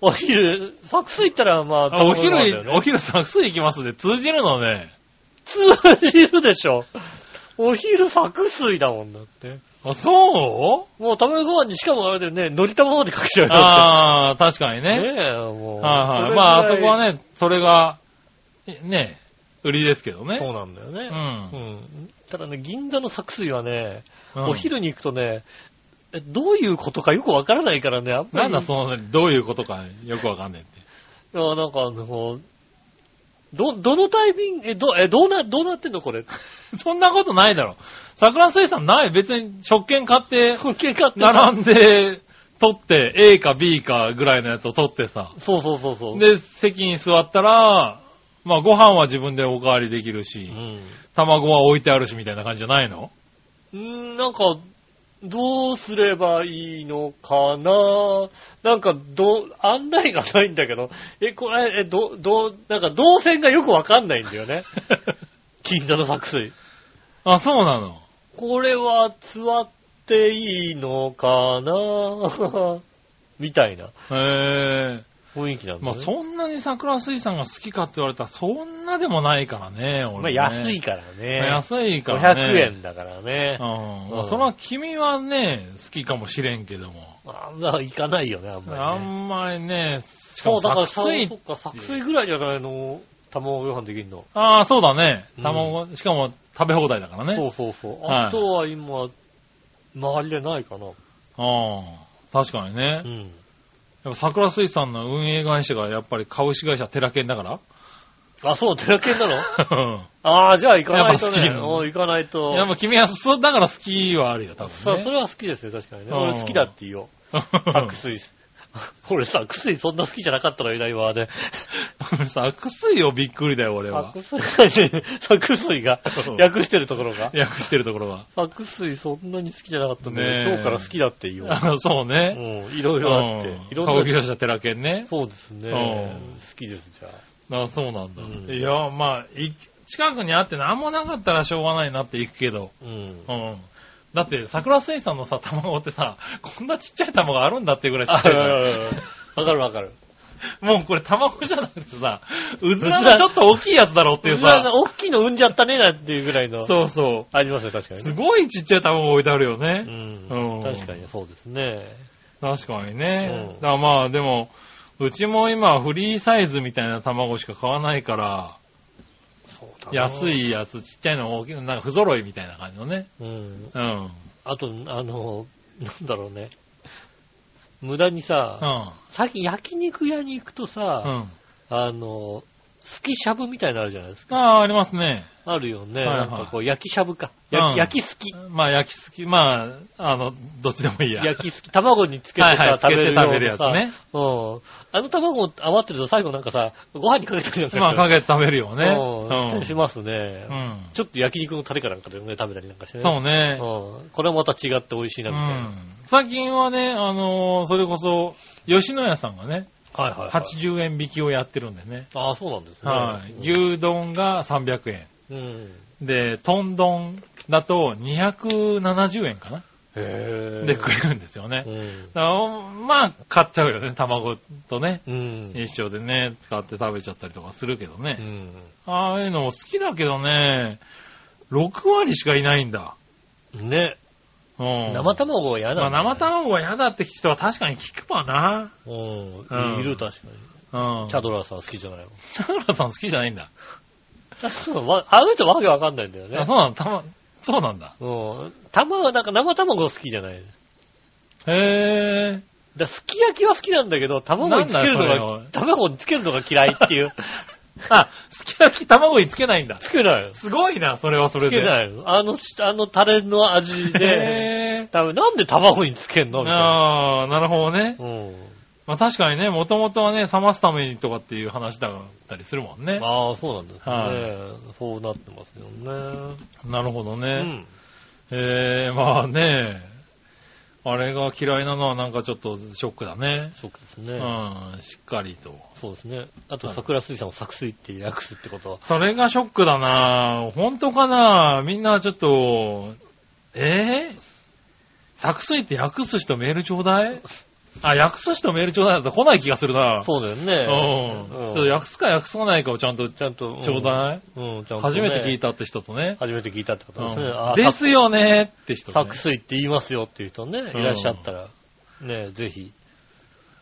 お昼、作水ったらまあ、あお昼お昼作水行きますで通じるのね。通じるでしょ。お昼作水だもんだって。あ、そう？もう卵ご飯にしかもあれだよね、のり玉までかけちゃうよ。ああ、確かにね。ねえ、もう。はいはい。まあ、あそこはね、それが、ね、売りですけどね。そうなんだよね。う。うんん。ただね、銀座の作水はね、うんお昼に行くとね、えどういうことかよくわからないからね、あんまり。なんだ、その、どういうことかよくわかんないって。いや、なんかあの、ど、どのタイミング、え、ど、え、どうな、どうなってんのこれ？そんなことないだろ。桜水産ない。別に食券買って、保険買って並んで、取って、A か B かぐらいのやつを取ってさ。そうそうそうそう。で、席に座ったら、まあご飯は自分でおかわりできるうし、ん。卵は置いてあるしみたいな感じじゃないの？うーん、なんか、どうすればいいのかな？なんか、どう、案内がないんだけど、え、これ、え、ど、どう、なんか動線がよくわかんないんだよね。銀座の作水。あ、そうなの？これは座っていいのかな？みたいなへえ。雰囲気なんだ、ね。まあそんなに桜水産が好きかって言われたらそんなでもないからね、俺ね。まあ安いからね。まあ安いからね。500円だからねう。ん。うんまあそれは君はね、好きかもしれんけども。あんま行かないよね、あんまあり、ね。んまりね、しかもそう、だから、作水ぐらいじゃないの卵ご飯できるの？ああ、そうだねうん。卵、しかも食べ放題だからね。そうそうそう。はいあとは今、周りでないかな。ああ、確かにね。うん。やっぱ桜水産の運営会社がやっぱり株式会社テラケンだからあ、そう、テラケンなの？うんああ、じゃあ行かないとね。やっぱ好きなのうん行かないと。いや、もう君はそう、だから好きはあるよ、多そう、分ね。それは好きですよ、確かにね。うん俺好きだって言おう。作水。俺作水そんな好きじゃなかったのいないわね。作水よ、びっくりだよ、俺は。作水、作水 がうん訳してるところが。訳してるところは。作水そんなに好きじゃなかったんで、ねえ今日から好きだって言おう。あのそうね。うん、いろいろあってうん。いろんな。株式会社テラケンね。そうですね。うん好きです、じゃあ。あそうなんだ。うんいや、まあ、い近くにあって何もなかったらしょうがないなって行くけど。うん。うん。だって、桜水産のさ、卵ってさ、こんなちっちゃい卵あるんだっていうぐらいちっあちゃいじゃん。わかるわかる。もうこれ卵じゃなくてさ、うずらがちょっと大きいやつだろっていうさうずらが、大きいの産んじゃったねなんていうぐらいの。そうそありますね、確かう。にね。すごいちっちゃい卵置いてあるようね。んうん確かにそうですね。確かにね。うんだからまあでも、うちも今フリーサイズみたいな卵しか買わないから、そうだな安。いやつ、ちっちゃいの大きいの、なんか不揃いみたいな感じのね。うん。うん。うん。あと、あの、なんだろうね。無駄にさ、最近焼肉屋に行くとうさ、ん。あの、スキしゃぶみたいなのあるじゃないですか。ああ、ありますね。あるよね。はいはいなんかこう、焼きしゃぶか。うん焼き、焼きすき。まあ焼きすき、まあ、あの、どっちでもいいや。焼きすき。卵につけてはいはいさ、食べる食べるやつねさうん。あの卵余ってると最後なんかさ、ご飯にかけてくるじゃまあんかけて食べるようん。ね。しますねう。ん。ちょっと焼肉のタレかなんかでね、食べたりなんかしてね。そうね。うん。これはまた違って美味しいうな、みたいな。ん。最近はね、あのーそれこそ、吉野家さんがね、はいはい、はい。80円引きをやってるんでね。ああ、そうなんですね。はい。牛丼が300円。うん。で、豚丼だと270円かなへえ。で食えるんですよねう。ん。まあ、買っちゃうよね。卵とね。うん。一緒でね、使って食べちゃったりとかするけどね。うん。ああいうのも好きだけどね、6割しかいないんだ。ね。うん。生卵は嫌だ、まあ、生卵は嫌だって人は確かに聞くわな。うん。うんいる、確かに。うん。チャドラーさん好きじゃないの。チャドラーさん好きじゃないんだ。そうわあの人わけわかんないんだよねあ、。そうなんだ。たま、そうなんだ。うん。卵、なんか生卵好きじゃない。へえ。だすき焼きは好きなんだけど、卵につけるのが、卵につけるのが嫌いっていう。あ、すき焼き卵につけないんだ。つけないよ。すごいな、それはそれつ。けないよ。あの、あのタレの味で、へ多分なんで卵につけんの？ぇみたいな。ああ、なるほどね。うん。まあ確かにね、もともとはね、冷ますためにとかっていう話だったりするもんね。ああ、そうなんですね、はそうなってますよね。なるほどね。うん。ええまあね、あれが嫌いなのはなんかちょっとショックだね。そうですね。うん、しっかりと。そうですね。あと、桜水産を作水って訳すってことは、それがショックだな本当かな？みんなちょっと、えぇ、作水って訳す人メールちょうだい？あ、訳す人メールちょうだいだと来ない気がするなそうだよね。うん。ちょっと訳すか訳さないかをちゃんとちゃんと、ちょうだい、い。うん、ちゃんと、ね。初めて聞いた。たって人とね。初めて聞いたってことですね。ですよねって人、ね。作水って言いますよっていう人ね、うんいらっしゃったら、ね、ぜひ。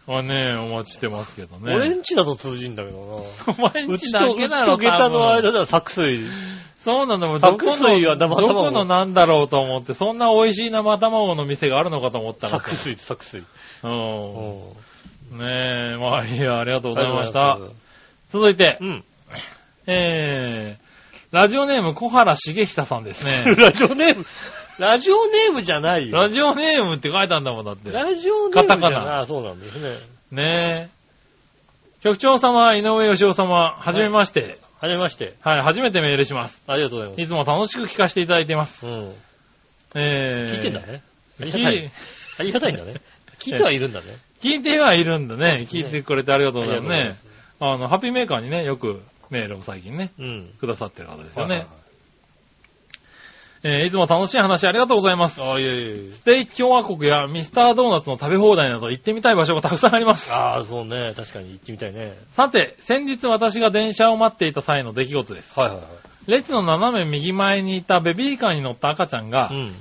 はね、お待ちしてますけどね。俺んちだと通じんだけどな。お前んうちだけだろ、ちと下駄の間では作水。そうなんだもん。どこ作水はの、どこのなんだろうと思って、そんな美味しい生卵の店があるのかと思ったらさ。作水、作水。う。うんねえ、まあいいや、ありがとうございました。続いてう、ん。えー、ラジオネーム小原茂久さんですね。ラジオネーム、ラジオネームじゃないよ。ラジオネームって書いたんだもんだって。ラジオネームじゃカタカナ。あそうなんですね。ねえ。局長様、井上義雄様、はじめまして。はじめまして。はい、初めてメールします。ありがとうございまいつも楽しく聞かせていただいています。す。うん。えー、聞いてんだね。あり聞がたい。ありがたいんだね。聞いてはいるんだね。聞いてはいるんだね。聞いてくれてありがとうございますねあの、ハッピーメーカーにね、よくメールを最近ね、うん。くださってる方ですよねはいはい。えーいつも楽しい話ありがとうございます。はいあ、いえいえ。ステーキ共和国やミスタードーナツの食べ放題など行ってみたい場所がたくさんあります。ああ、そうね。確かに行ってみたいね。さて、先日私が電車を待っていた際の出来事です。はいはいはい。列の斜め右前にいたベビーカーに乗った赤ちゃんが、うん。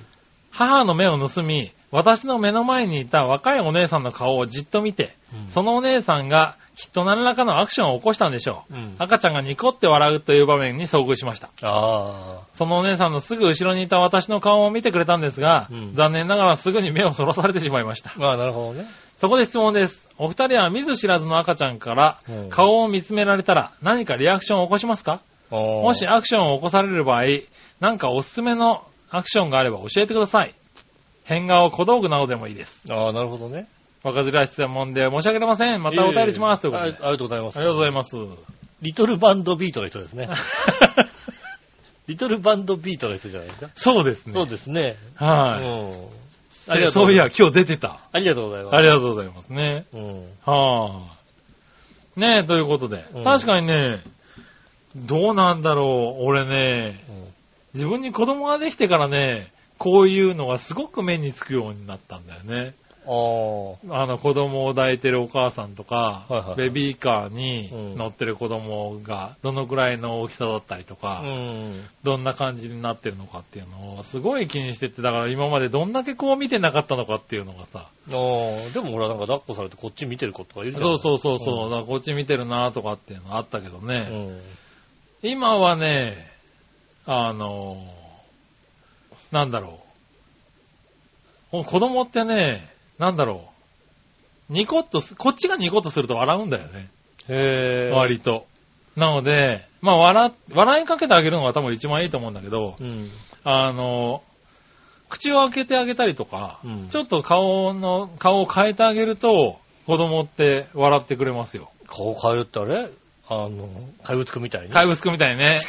母の目を盗み、私の目の前にいた若いお姉さんの顔をじっと見て、そのお姉さんがきっと何らかのアクションを起こしたんでしょう。うん。赤ちゃんがニコって笑うという場面に遭遇しました。あそのお姉さんのすぐ後ろにいた私の顔を見てくれたんですが、うん残念ながらすぐに目をそらされてしまいましたあ。。まあ、なるほどね。そこで質問です。お二人は見ず知らずの赤ちゃんからうん顔を見つめられたら何かリアクションを起こしますか？ももしアクションを起こされる場合、なんかおすすめのアクションがあれば教えてください。変顔、小道具などでもいいです。ああ、なるほどね。若ずらし質問で申し訳ありません。またお便りします。ということで。あありがとうございます。ありがとうございす。ます。リトルバンドビートの人ですね。リトルバンドビートの人じゃないですか？そうですね。そうですね。はい。うん。ありがとう。そういや、今日出てた。ありがとうございます。ありがとうございますね。うん。はあ。ねえ、ということで。うん確かにね、どうなんだろう。俺ね、うん自分に子供ができてからね、こういうのがすごく目につくようになったんだよね。ああ。あの子供を抱いてるお母さんとか、はいはいはいベビーカーにうん乗ってる子供がどのくらいの大きさだったりとか、うん。どんな感じになってるのかっていうのをすごい気にしてて、だから今までどんだけこう見てなかったのかっていうのがさ、ああ。でもほら、なんか抱っこされてこっち見てる子とかいるじゃん。そうそうそうそう、だからこっち見てるなとかっていうのあったけどうね、ん。今はね、あの、なんだろう。子供ってね、なんだろう。ニコッとす、こっちがニコッとすると笑うんだよね。へえ。割と。なので、まあ笑、笑いかけてあげるのが多分一番いいと思うんだけど、うん。あの、口を開けてあげたりとか、うんちょっと顔の、顔を変えてあげると、子供って笑ってくれますよ。顔変えるってあれ？あの、怪物くんみたいに？怪物くんみたいにね。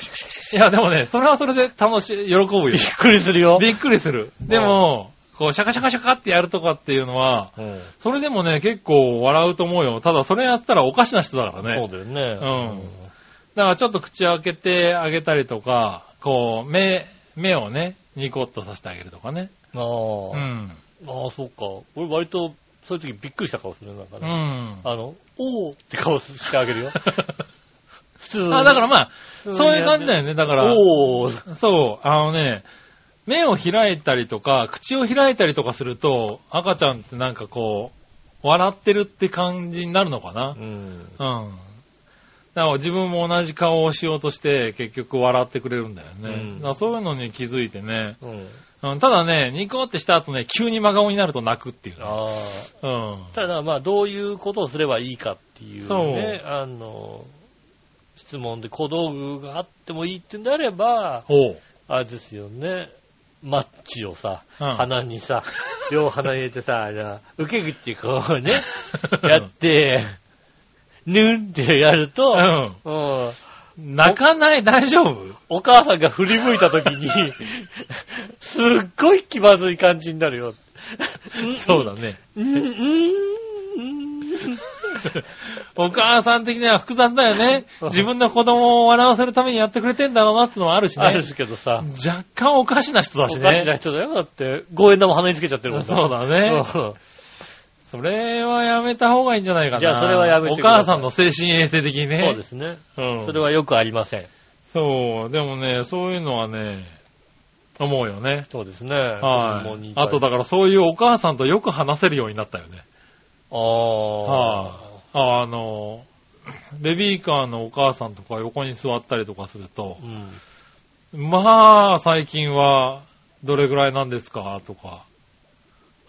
いや、でもね、それはそれで楽しい、喜ぶよびっ。くりするよ。びっくりする。でも、こう、シャカシャカシャカってやるとかっていうのは、うん。それでもね、結構笑うと思うよ。ただ、それやったらおかしな人だからね。そうだよね。うんだからちょっと口開けてあげたりとか、こう、目、目をね、ニコッとさせてあげるとかね。ああ。うん。ああ、そっか。俺割と、そういう時びっくりした顔するんかうね。ん。あの、おーって顔してあげるよ。普通にあ、だからまあ、そういう感じだよね。だから、おー。そう、あのね、目を開いたりとか、口を開いたりとかすると、赤ちゃんってなんかこう、笑ってるって感じになるのかな？う。ん。うん。だから自分も同じ顔をしようとして、結局笑ってくれるんだよね。うんそういうのに気づいてね。うん。うん、ただね、ニコってした後ね、急に真顔になると泣くっていうね。ああ。うん。ただまあ、どういうことをすればいいかっていうそうね、あの、質問で小道具があってもいいってんであれば。あれですよね。マッチをさ、うん鼻にさ、両鼻に入れてさ、じゃあ受け口こうね、やって、ぬんってやると、うん泣かない？大丈夫？お母さんが振り向いた時に、すっごい気まずい感じになるよ。そうだね。うん、うん、うん。お母さん的には複雑だよね。自分の子供を笑わせるためにやってくれてんだろうなってのもあるしね。あるけどさ、若干おかしな人だしおかしなね。人だよ。だって、五円玉鼻につけちゃってるもんそうだねうんそれはやめた方がいいんじゃないかな。じゃあそれはやめてお母さんの精神衛生的にね。そうですね。うん。それはよくありません。そう、でもね、そういうのはね、思うよね。そうですね。はい。あとだからそういうお母さんとよく話せるようになったよね。ああ。はあ、あの、ベビーカーのお母さんとか横に座ったりとかするとう、ん。まあ、最近はどれぐらいなんですかとか、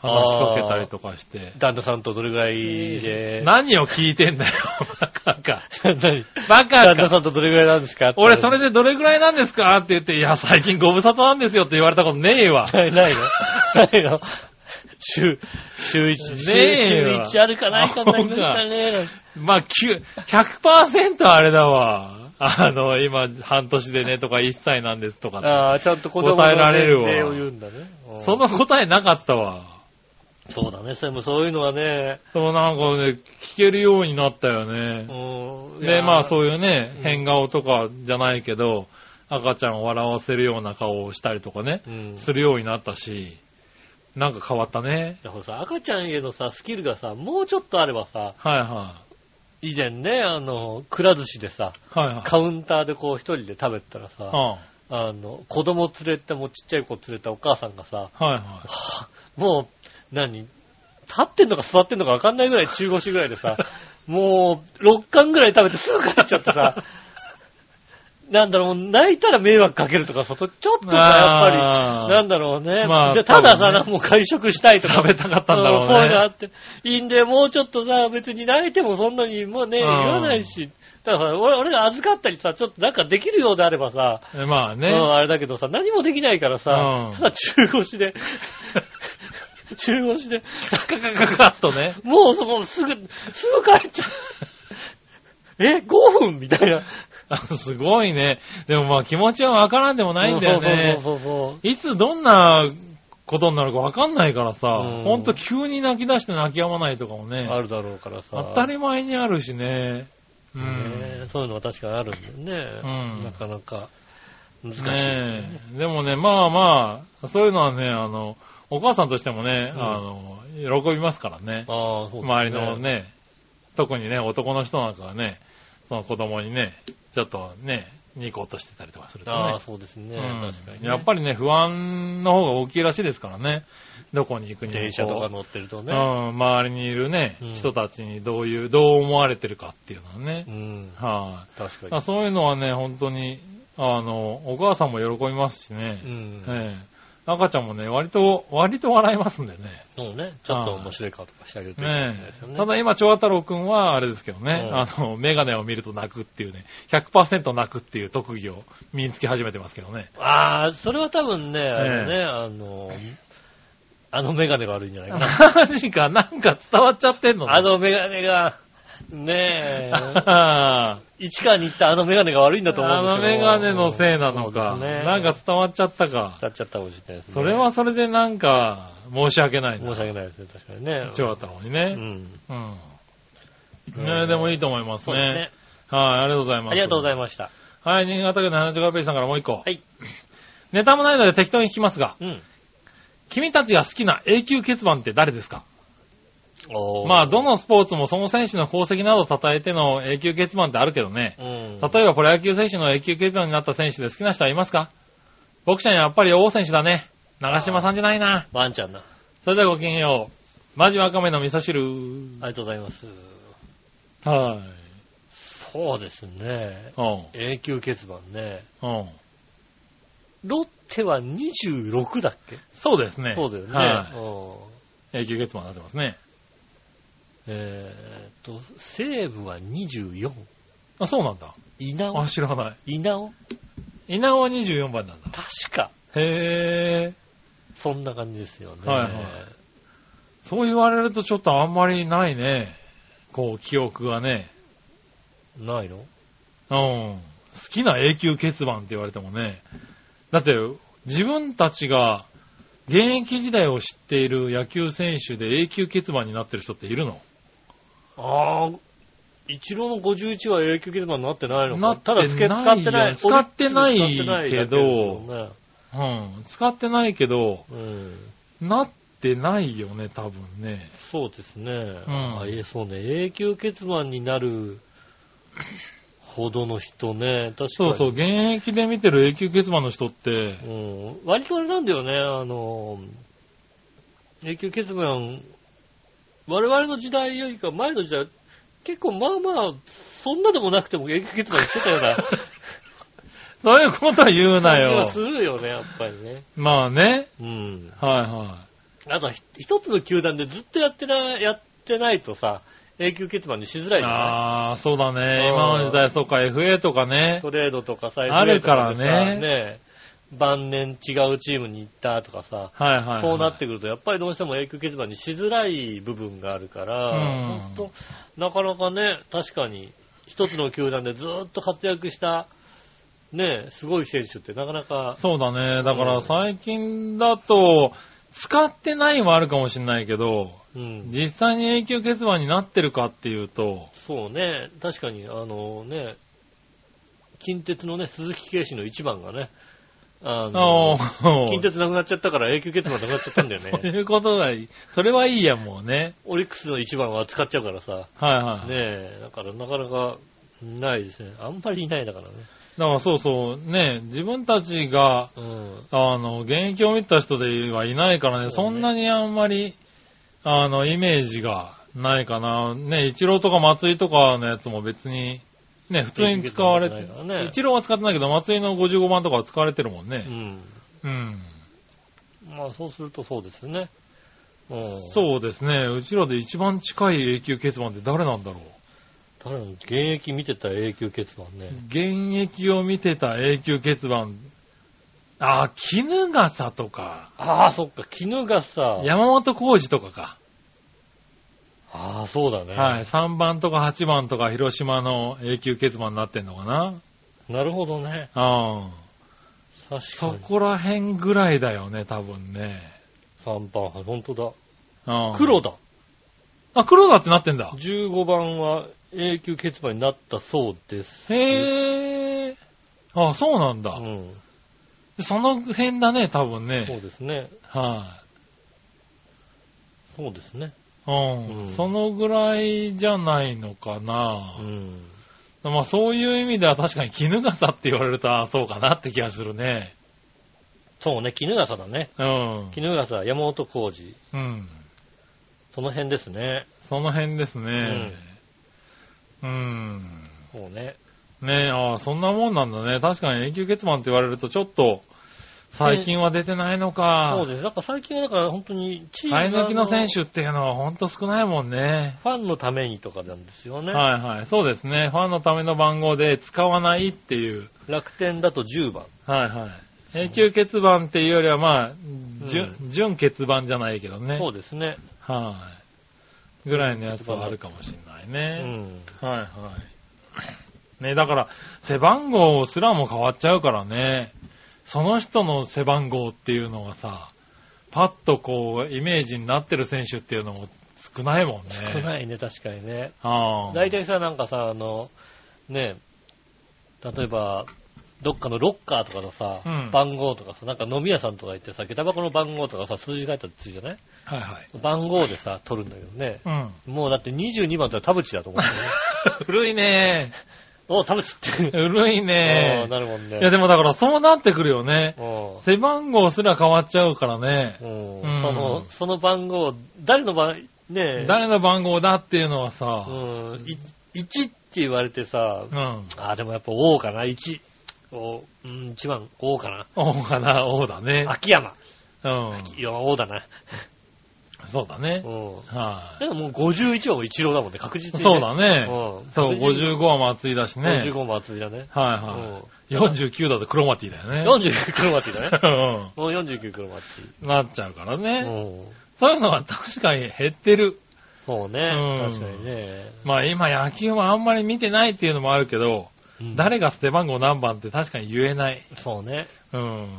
話しかけたりとかして。旦那さんとどれぐらいで？何を聞いてんだよ、バカか。何？バカか。旦那さんとどれぐらいなんですか？俺それでどれぐらいなんですか？って言って、いや、最近ご無沙汰なんですよって言われたことねえわ。ないないの？ないの？週、週一、週ねえわ一あるかないかになりましたね。まあ、9 100%あれだわ。あの、今、半年でねとか1歳なんですとか。ああ、ちゃんと答えられるわを言うんだね。うんその答えなかったわ。そうだね。それもそういうのはね、そうなんかね、聞けるようになったよね。うん。で、まあう。そういうねうん、変顔とかじゃないけど、赤ちゃんを笑わせるような顔をしたりとかね、うん。するようになったし、なんか変わったね。だからさ、赤ちゃんへのさ、スキルがさ、もうちょっとあればさ、はいは以前ね、あの、くら寿司でさ、い。はいはい。カウンターでこう一人で食べてたらさ、はあの、子供連れて、もうちっちゃい子連れたお母さんがさ、いはい。もう、何立ってんのか座ってんのか分かんないぐらい中腰ぐらいでさ、もう、6貫ぐらい食べてすぐ帰っちゃってさ、なんだろう、泣いたら迷惑かけるとかさ、ちょっとさ、やっぱり、なんだろうね。まあでたださ、ねもう会食したいとか。食べたかったんだろうねんそういうのあって。いいんで、もうちょっとさ、別に泣いてもそんなにもうね、うん言わないし。だからさ、俺俺が預かったりさ、ちょっとなんかできるようであればさ、まあね。うん、あれだけどさ、何もできないからさ、うんただ中腰で、中腰で、カカカカッとね。もうそこすぐ、すぐ帰っちゃう。え ?5 分みたいな。あ すごいね。でもまあ気持ちはわからんでもないんだよね。そうそうそうそう。いつどんなことになるかわかんないからさ、うんほんと急に泣き出して泣き止まないとかもね、あるだろうからさ。当たり前にあるしね。うねん。そういうのは確かにあるんだよね。うんなかなか難しい、ねえでもね、まあまあ、そういうのはね、あの、お母さんとしてもね、うんあの、喜びますからね。ああ、そうね周りの。ね、特にね、男の人なんかはね、その子供にね、ちょっとね、ニコッとしてたりとかするとね。ああ、そうですね。うん確かに、ね。やっぱりね、不安の方が大きいらしいですからね。どこに行くにもこう電車とか乗ってるとね。うん、周りにいるね、うん人たちにどういう、どう思われてるかっていうのはねう。ん。はい、確かに。あそういうのはね、本当に、あの、お母さんも喜びますしね。うん。ええ赤ちゃんもね、割と、割と笑いますんでね。そうね。ちょっと面白い顔とかしてあげるといいですよね。ただ今、長太郎くんは、あれですけどね、うんあの、メガネを見ると泣くっていうね、100%泣くっていう特技を身につけ始めてますけどね。ああ、それは多分ね、あれね、あの、あのメガネが悪いんじゃないかな。マジか、なんか伝わっちゃってんのねあのメガネが、ねえ、あ 市川に行ったあのメガネが悪いんだと思うんですけど。のメガネのせいなのか。ねなんか伝わっちゃったか。使っちゃったかもしれないですね。それはそれでなんか、申し訳ないな。申し訳ないですね、確かにね。長太郎にうね。ん。うん。うんねでもいいと思いますそうですねね。。はい、ありがとうございます。ありがとうございまました。す。はい、新潟県の75ページさんからもう一個。はい。ネタもないので適当に聞きますが、うん。君たちが好きな永久欠番って誰ですか？まあ、どのスポーツもその選手の功績などを称えての永久欠番ってあるけどね。うん。例えばプロ野球選手の永久欠番になった選手で好きな人はいますか僕ちゃんやっぱり王選手だね。長島さんじゃないな。ワンちゃんだ。それではごきげんよう。マジワカメの味噌汁。ありがとうございます。はい。そうですね。うん。永久欠番ね。うん。ロッテは26だっけ？そうですね。そうだよね。はうんい。永久欠番になってますね。えーっと、西武は24。あ、そうなんだ。稲尾？あ、知らない。稲尾？稲尾は24番なんだ。確か。へえ。そんな感じですよね。はいはいそう言われるとちょっとあんまりないね。こう、記憶がね。ないの？うん。好きな永久欠番って言われてもね。だって、自分たちが現役時代を知っている野球選手で永久欠番になってる人っているの？ああ、一郎の51は永久欠番になってないのかなってただつけない使ってない。使ってないけですよねうん。使ってないけど、うん。なってないよね、多分ね。そうですね。んあえそうね。永久欠番になるほどの人ね。確かに。そうそう、現役で見てる永久欠番の人って、うん。割とあれなんだよね。あの、永久欠番、我々の時代よりか前の時代、結構まあまあ、そんなでもなくても永久欠番してたような そういうことは言うなよ。するよね、やっぱりね。まあね。うん。はいはあと一つの球団でずっとやってな、やってないとさ、永久欠番にしづらいい。じゃない？ああ、そうだね。うん今の時代、そうか、FA とかね。トレードとかさ、あるからねね晩年違うチームに行ったとかさ、はいはいはい。そうなってくると、やっぱりどうしても永久欠番にしづらい部分があるから、うんとなかなかね、確かに、一つの球団でずっと活躍した、ね、すごい選手ってなかなか、そうだね。だかうんら最近だと、使ってないもあるかもしれないけど、うん、実際に永久欠番になってるかっていうと、そうね、確かに、あのね、近鉄のね、鈴木圭司の一番がね、あの近鉄なくなっちゃったから永久欠番なくなっちゃったんだよ そうね。いうことがいい。それはいいや、もうね。オリックスの一番は使っちゃうからさ、はいはい。ねえ、だからなかなかないですね。あんまりいないだからね。だからそうそう、ね、自分たちが、うん。あの、現役を見た人ではいないからね、そねんなにあんまり、あの、イメージがないかな。ね、イチローとか松井とかのやつも別に、ね、普通に使われて、ねイチローは使ってないけど、松井の55番とかは使われてるもんね。うん。うん。まあそうするとそうですね。うん。そうですね。うちらで一番近い永久欠番って誰なんだろう。誰の現役見てた永久欠番ね。現役を見てた永久欠番。あ、絹笠とか、ああ、そっか、絹がさ、山本浩二とかか。ああ、そうだね。はい。3番とか8番とか広島の永久欠番になってんのかな。なるほどね。うん。確かそに。こら辺ぐらいだよね、多分ね。3番、本当だ。うん。黒。だ。あ、黒だってなってんだ。15番は永久欠番になったそうです。へえ。あ、そうなんだ。うん。その辺だね、多分そうね。ですね。はそうですね。い、うん。うんそのぐらいじゃないのかな。うん。まあそういう意味では確かに絹笠って言われると、あそうかなって気がするね。そうね、絹笠だね。うん。絹笠、山本浩二。うん。その辺ですね。その辺ですね。うん。そうね。ねえ、ああ、そんなもんなんだね。確かに永久欠番って言われるとちょっと、最近は出てないのか。そうです。だから最近はだから本当にチーム生え抜きの選手っていうのはほんと少ないもんね。ファンのためにとかなんですよね。はいはい。そうですね。ファンのための番号で使わないっていう。楽天だと10番。はいはい。永久欠番っていうよりはまあ、準、準欠番じゃないけどね。そうですね。はい。ぐらいのやつはあるかもしれないうね。ん。はいはい。ねだから、背番号すらも変わっちゃうからね。その人の背番号っていうのがさ、パッとこう、イメージになってる選手っていうのも少ないもんね。少ないね、確かにね。大体さ、なんかさ、あの、ね、例えば、どっかのロッカーとかのさ、うん番号とかさ、なんか飲み屋さんとか行ってさ、下駄箱の番号とかさ、数字書いたりするじゃない？はいはい。番号でさ、取るんだけどね。うん。もうだって22番って田淵だと思ってね。古いね。お田淵って。古いああね。なるもんね。いやでもだからそうなってくるよね。うん背番号すら変わっちゃうからね。うんうんその、その番号、誰の番、ねえ、誰の番号だっていうのはさう、ん、い1って言われてさ、うん。あ、でもやっぱ O かな、1。お、うん、1番 O かな。おうかな、おうだね。秋山。うん。いや、O だな。そうだねう。ん。はでももう51はもう一郎だもんね、確い。実に、そうだね。うん。そう、確実に55は松井だしね。55も厚いだね。はいはい。49だとクロマティだよね。49クロマティだね。うもう49クロマテん。なっちゃうからィ。ね。うん。そういうのは確かに減ってる。そうね。うん確かにね。まあ今野球はあんまり見てないっていうのもあるけど、うん誰が捨て番号何番って確かに言えない。そうね。うん。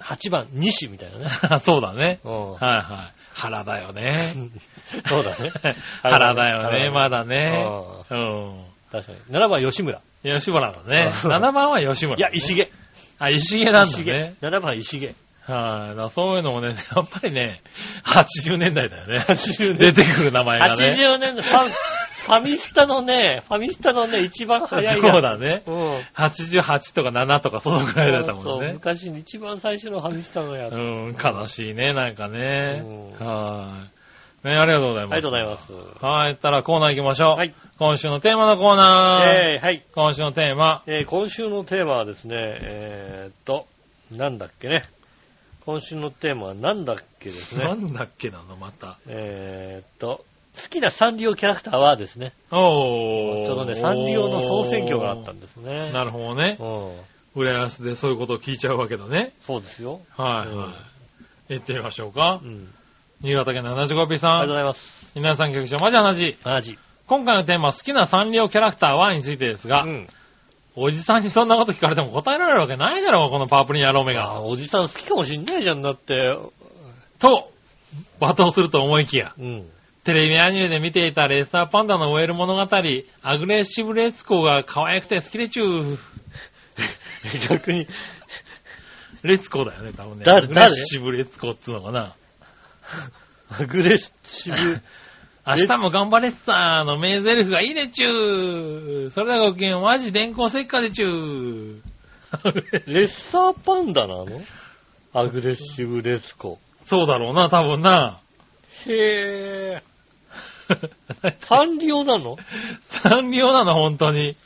8番、西みたいなね。そうだね。うん。はいはい。腹だよね。そうだね。腹だよね、まだうね。んうん。確かに。7番、吉村。吉村だね。うん7番は吉村、いや、石。毛。あ、石毛なんだ石毛ね。。7番、石毛。はい。だそういうのもね、やっぱりね、80年代だよね。80出てくる名前がね。80年代、ファファミスタのね、ファミスタのね、一番早い。そうだね。うん。88とか7とかそのくらいだったもそうんね。昔に一番最初のファミスタのやつ。うん、悲しいね、なんかね。うんはい。ね、ありがとうございます。ありがとうございます。はい、ったらコーナー行きましょう。はい。今週のテーマのコーナー。えー、はい。今週のテーマ。えー今週のテーマはですね、えーっと、なんだっけね。今週のテーマはなんだっけですね。なんだっけなの、また。えーっと、好きなサンリオキャラクターはですね、おー。ちょうどね、サンリオの総選挙があったんですね。なるほどね。うん。浦安でそういうことを聞いちゃうわけだね。そうですよ。はい、うんはい。行ってみましょうかう。ん。新潟県 75P さん。ありがとうございます。皆さん局長、マジ話。マジ。今回のテーマは好きなサンリオキャラクターはについてですが、うん。おじさんにそんなこと聞かれても答えられるわけないだろう、このパープリン野郎めあが。おじさん好きかもしんないじゃんだって。と、罵倒すると思いきや、うん。テレビアニメで見ていたレッサーパンダの終える物語、アグレッシブレツコが可愛くて好きでちゅー。逆に、レツコだよね、多分ね。誰？アグレッシブレツコっつうのかな。アグレッシブ。明日も頑張れっさーの名台詞がいいでちゅー。それではごきげんマジ電光石火でちゅー。レッサーパンダなの？アグレッシブレスコ。そうだろうな、多分な。へぇー。サンリオなの？サンリオなの、本当に。へ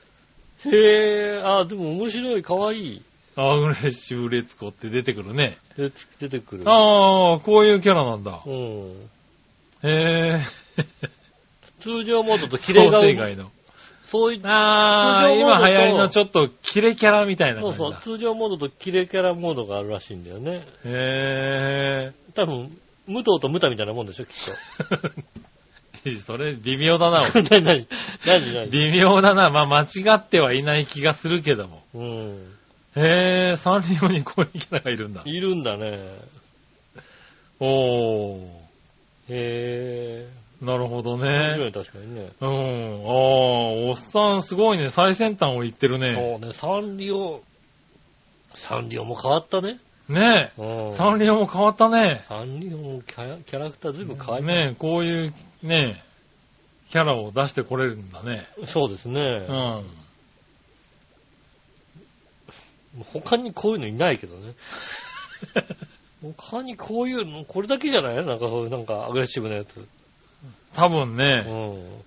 ぇー。あ、でも面白い、かわいい。アグレッシブレツコって出てくるね。で出てくる。ああ、こういうキャラなんだ。うん。へえ。通常モードとキレ想が定外の。そういああ、通常モードと今流行りのちょっとキレキャラみたいなそうそう。通常モードとキレキャラモードがあるらしいんだよね。へ多分、武藤とムタみたいなもんでしょ、きっえ。それ微妙だな、と。なになになになに微妙だな。まあ間違ってはいない気がするけども。うん。へえ、サンリオにこういうキャラがいるんだ。いるんだね。おー。へなるほどぇー。面白ね。い、確かにね。うん。ああ、おっさんすごいね。最先端を言ってるね。そうね、サンリオ、サンリオも変わったね。ねうんえ。サンリオも変わったね。サンリオのキャラキャラクターずいぶん変わりねえ、こういうね、キャラを出してこれるんだね。そうですね。うん。他にこういうのいないけどね。他にこういうの、これだけじゃない？なんかそういうなんかアグレッシブなやつ。多分うね、ん。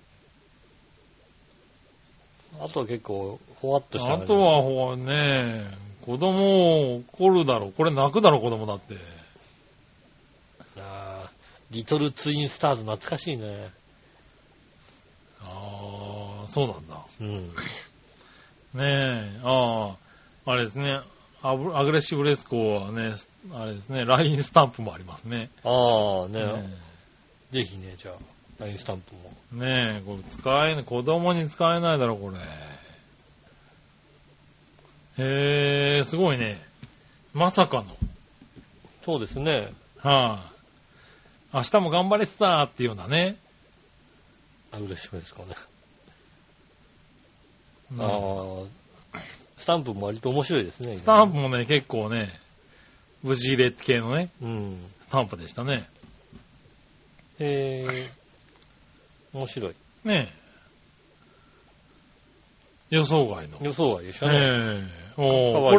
あとは結構、ほわっとしたあ感じ。とはほらね、子供怒るだろう。これ泣くだろ、子供だって。あーリトルツインスターズ懐かしいね。ああ、そうなんだ。うん。ねえ、ああ、あれですね。アブアグレッシブ烈子はね、あれですね、ラインスタンプもありますね。ああ、ねねぜひね、じゃあ、ラインスタンプも。え、ねえこれ使えない、子供に使えないだろ、これ。へえ、すごいね。まさかの。そうですね。はあ、明日も頑張れっさーっていうようなね。アグレッシブですかね。うんああ、スタンプも割と面白いですね。スタンプもね、結構ね、無事入れ系のね、うん。スタンプでしたね。へえ、面白い。ねえ。予想外の。予想外でしたえね。えおかわいいーこ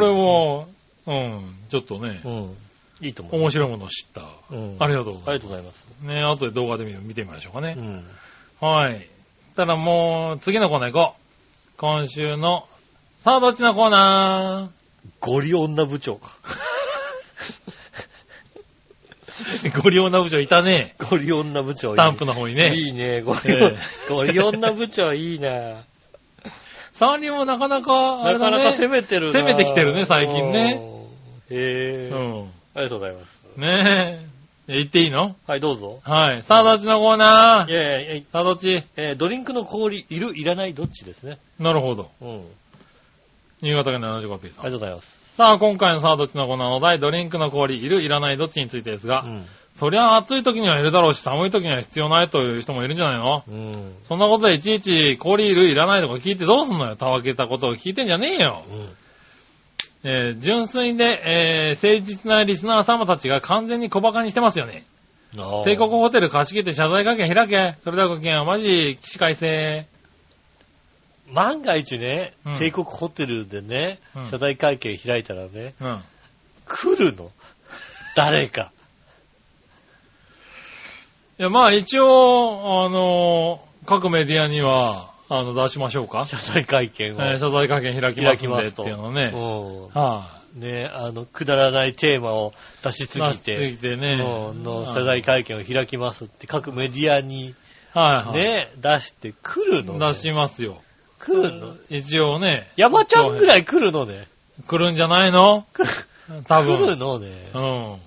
れは、うん、ちょっとね、うん。いいと思う。面白いものを知った。うん。ありがとうございありがとうございます。ます。ね後で動画で見見てみましょうかねう。ん。はい。たらもう、次のコーナー行こう。今週の、さあどっちのコーナゴリ女部長か。ゴリ女部長いたね。ゴリ女部長いい。スタンプの方にね。いいね。ゴリ,、えゴリ女部長いいな。サンリオもなかなか、あれだね。なかなか攻めてるな。攻めてきてるね最近ねうん。へえ、うん。ありがとうございます。ねえ。言っていいの？はい、どうぞ。はい。さあ、どっちのコーナー？いやいやいやさあ、どっち？えードリンクの氷、いる、いらない、どっちですね。なるほど。うん。新潟県の 75P さん。ありがとうございます。さあ、今回のさあ、どっちのコーナーのお題、ドリンクの氷、いる、いらない、どっちについてですが、うん。そりゃ暑い時にはいるだろうし、寒い時には必要ないという人もいるんじゃないの？うん。そんなことでいちいち氷いる、いらないとか聞いてどうすんのよ？たわけたことを聞いてんじゃねえよ。うん。えー純粋で、えー誠実なリスナー様たちが完全に小馬鹿にしてますよね。帝国ホテル貸し切って謝罪会見開け。それではごきげんはマジ、起死回生。万が一ね、うん帝国ホテルでね、うん謝罪会見開いたらね、うん。来るの？誰か。いや、まあ一応、あのー各メディアには、あの、出しましょうか。謝罪会見を。えー謝罪会見開きますんでっていうのね。うんはね、あの、くだらないテーマを出しい。すぎ出しすて、ぎてね。うんの謝罪会見を開きますって各メディアにはいはい。ね、出して来るのね出しますよ。来るの一応ね、山ちゃんぐらい来るのね。来るんじゃないの？多分。来るのねう。ん。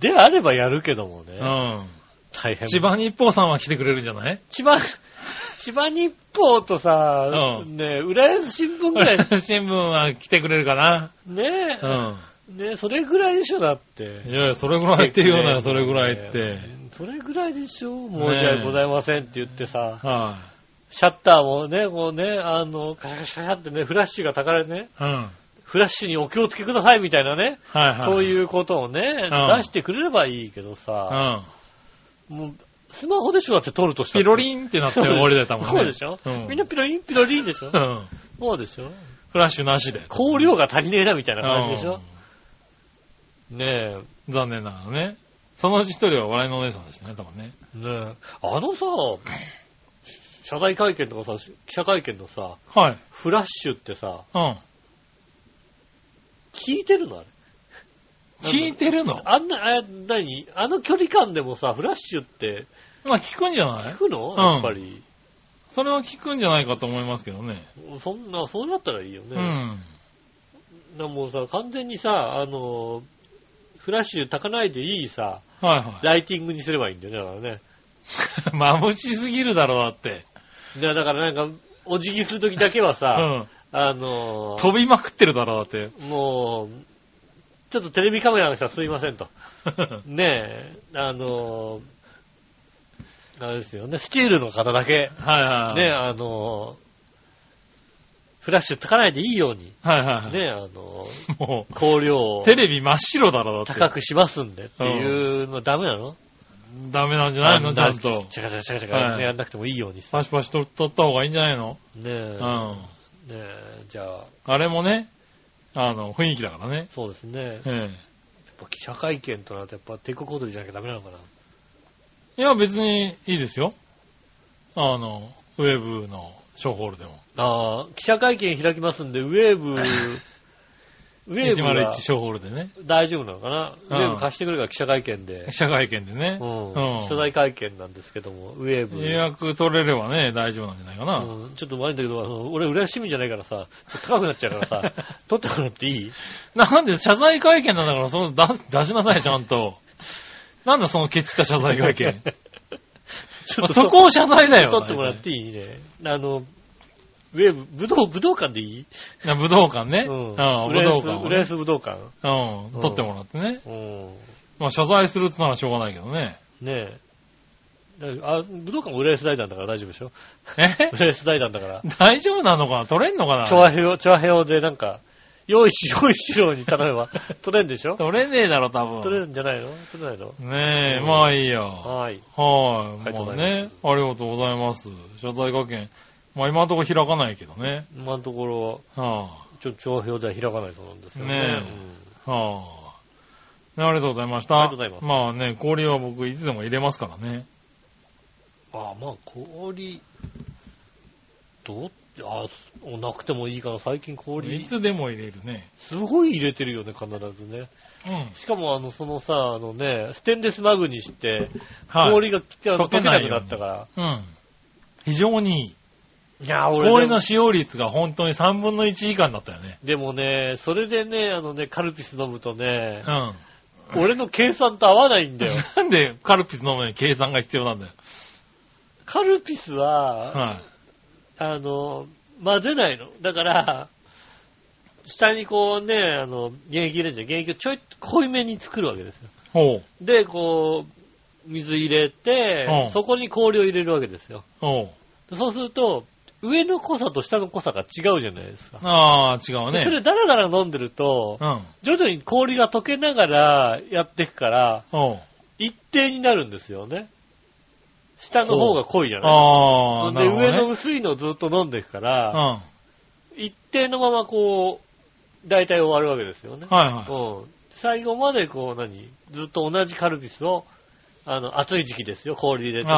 であればやるけどもね。うん。大変。千葉日報さんは来てくれるんじゃない？千葉、千葉日報とさ、うんね、浦安新聞ぐらい、新聞は来てくれるかな？ねうん。ね、それぐらいでしょ、だって。いやいや、それぐらいって言うなよ、それぐらいって。ねそれぐらいでしょ？申し訳ございませんって言ってさ、はシャッターもね、こうね、あの、カシャカシャカシャってね、フラッシュがたかれね、い。うん。フラッシュにお気をつけくださいみたいなね、はいはい。そういうことをね、うん出してくれればいいけどうさ、ん。もう、スマホでしょだって撮るとしたら。ピロリンってなって終わりだったもんね。そうでしょ、うん。みんなピロリンピロリンでしょ？うん。そうでしょ？フラッシュなしで。香料が足りねえなみたいな感じでしょ？うねえ。ん残念ながらね。そのうち一人は笑いのお姉さんですね、多分ね。ねえ。あのさ、謝罪会見とかさ、記者会見のさ、はい。フラッシュってさ、うん。聞いてるのあれ？聞いてるの？あんな、あ、なにあの距離感でもさ、フラッシュってまあ聞くんじゃない？聞くの？うんやっぱり。それは聞くんじゃないかと思いますけどね。そんな、そうなったらいいよね。うん。なもうさ、完全にさ、あの、フラッシュ焚かないでいいさ、はいはライティングにすればいいんだよね、だからね。い。眩しすぎるだろ、だって。でだからなんか、お辞儀するときだけはうさ、ん。あの、飛びまくってるだろ、だって。もう、ちょっとテレビカメラの人はすいませんと。ねえ、あの、あれですよね、スチールの方だけ、はいはい。ね、あの、フラッシュ焚かないでいいように、はいはいはい。ね、あの、も香料う、をテレビ真っ白だろ、だって。高くしますんでっていうのダメなの？ダメなんじゃないの？ちゃんと。チャカチャカチャカチャはいカやんなくてもいいようにさ。パシパシ撮撮った方がいいんじゃないの？ねえ、うん。ねえ、じゃあ、あれもね、あの、雰囲気だからね。そうですね。やっえぱ記者会見となるとやっぱ帝国ホテルじゃなきゃダメなのかな？え。いや、別にいいですよ。あの、ウェブのショーホールでも。ああ、記者会見開きますんで、ウェーブ、ウェーブ101はショーホールでね。大丈夫なのかな、うんウェーブ貸してくれるから記者会見で記。者会見でねう。ん。うん謝罪会見なんですけども、ウェーブ。予約取れればね、大丈夫なんじゃないかな。うんちょっと悪いんだけど、俺、浦安市民じゃないからさ、ちょっと高くなっちゃうからさ、取ってもらっていい？なんで謝罪会見なんだから、その出出しなさい、ちゃんと。なんだそのケチった謝罪会見。ちょっとそこを謝罪だよ。取ってもらっていいね。あの、ウェーブ、武道、武道館でいい？いや武道館ね。うん。武浦安、道館をね。浦安武道館。うん。取ってもらってね。うん。まあ謝罪するってのはしょうがないけどね。ねえ。だあ、武道館浦安大団だから大丈夫でしょ？え？浦安大団だから。大丈夫なのかな？取れんのかな？チョアヘヨ、チョアヘヨでなんか、用意し、用意しろに頼めば、取れんでしょ？取れねえだろ、多分。取れるんじゃないの？取れないの？ねえ、うんまあいいや。はい。はい。ありがとうね、ありがとうございます。謝罪会見。まあ今のところ開かないけどね。今のところ、はちょ、チョアヘヨでは開かないそうなんですよね。ねあ、はあ、ねありがとうございました。ありがとうございますまあね、氷は僕いつでも入れますからね。うんあまあ、氷、どっあなくてもいいかな。最近い氷、つでも入れるね。すごい入れてるよね、必ずね。うん。しかもあの、そのさ、あのね、ステンレスマグにして、はい。氷が溶け溶けなくなったから。うん。非常にいい。いや、俺氷の使用率が本当に3分の1以下になったよね。でもね、それでね、あのね、カルピス飲むとねう、ん。俺の計算と合わないんだよ。なんでカルピス飲むのに計算が必要なんだよ。カルピスは、はい。あの、混ぜないの。だから、下にこうね、あの、原液入れるじゃん。原液をちょい濃いめに作るわけですよ。ほう。で、こう、水入れてう、んそこに氷を入れるわけですよ。ほう。そうすると、上の濃さと下の濃さが違うじゃないですか。ああ、違うね。それダラダラ飲んでると、うん。徐々に氷が溶けながらやっていくから。一定になるんですよね。下の方が濃いじゃない？ああ、なで、ね。上の薄いのをずっと飲んでいくから、うん。一定のままこう、大体終わるわけですよね。はいはい。うん。最後までこう何？ずっと同じカルピスを、あの、暑い時期ですよ。氷入れてね、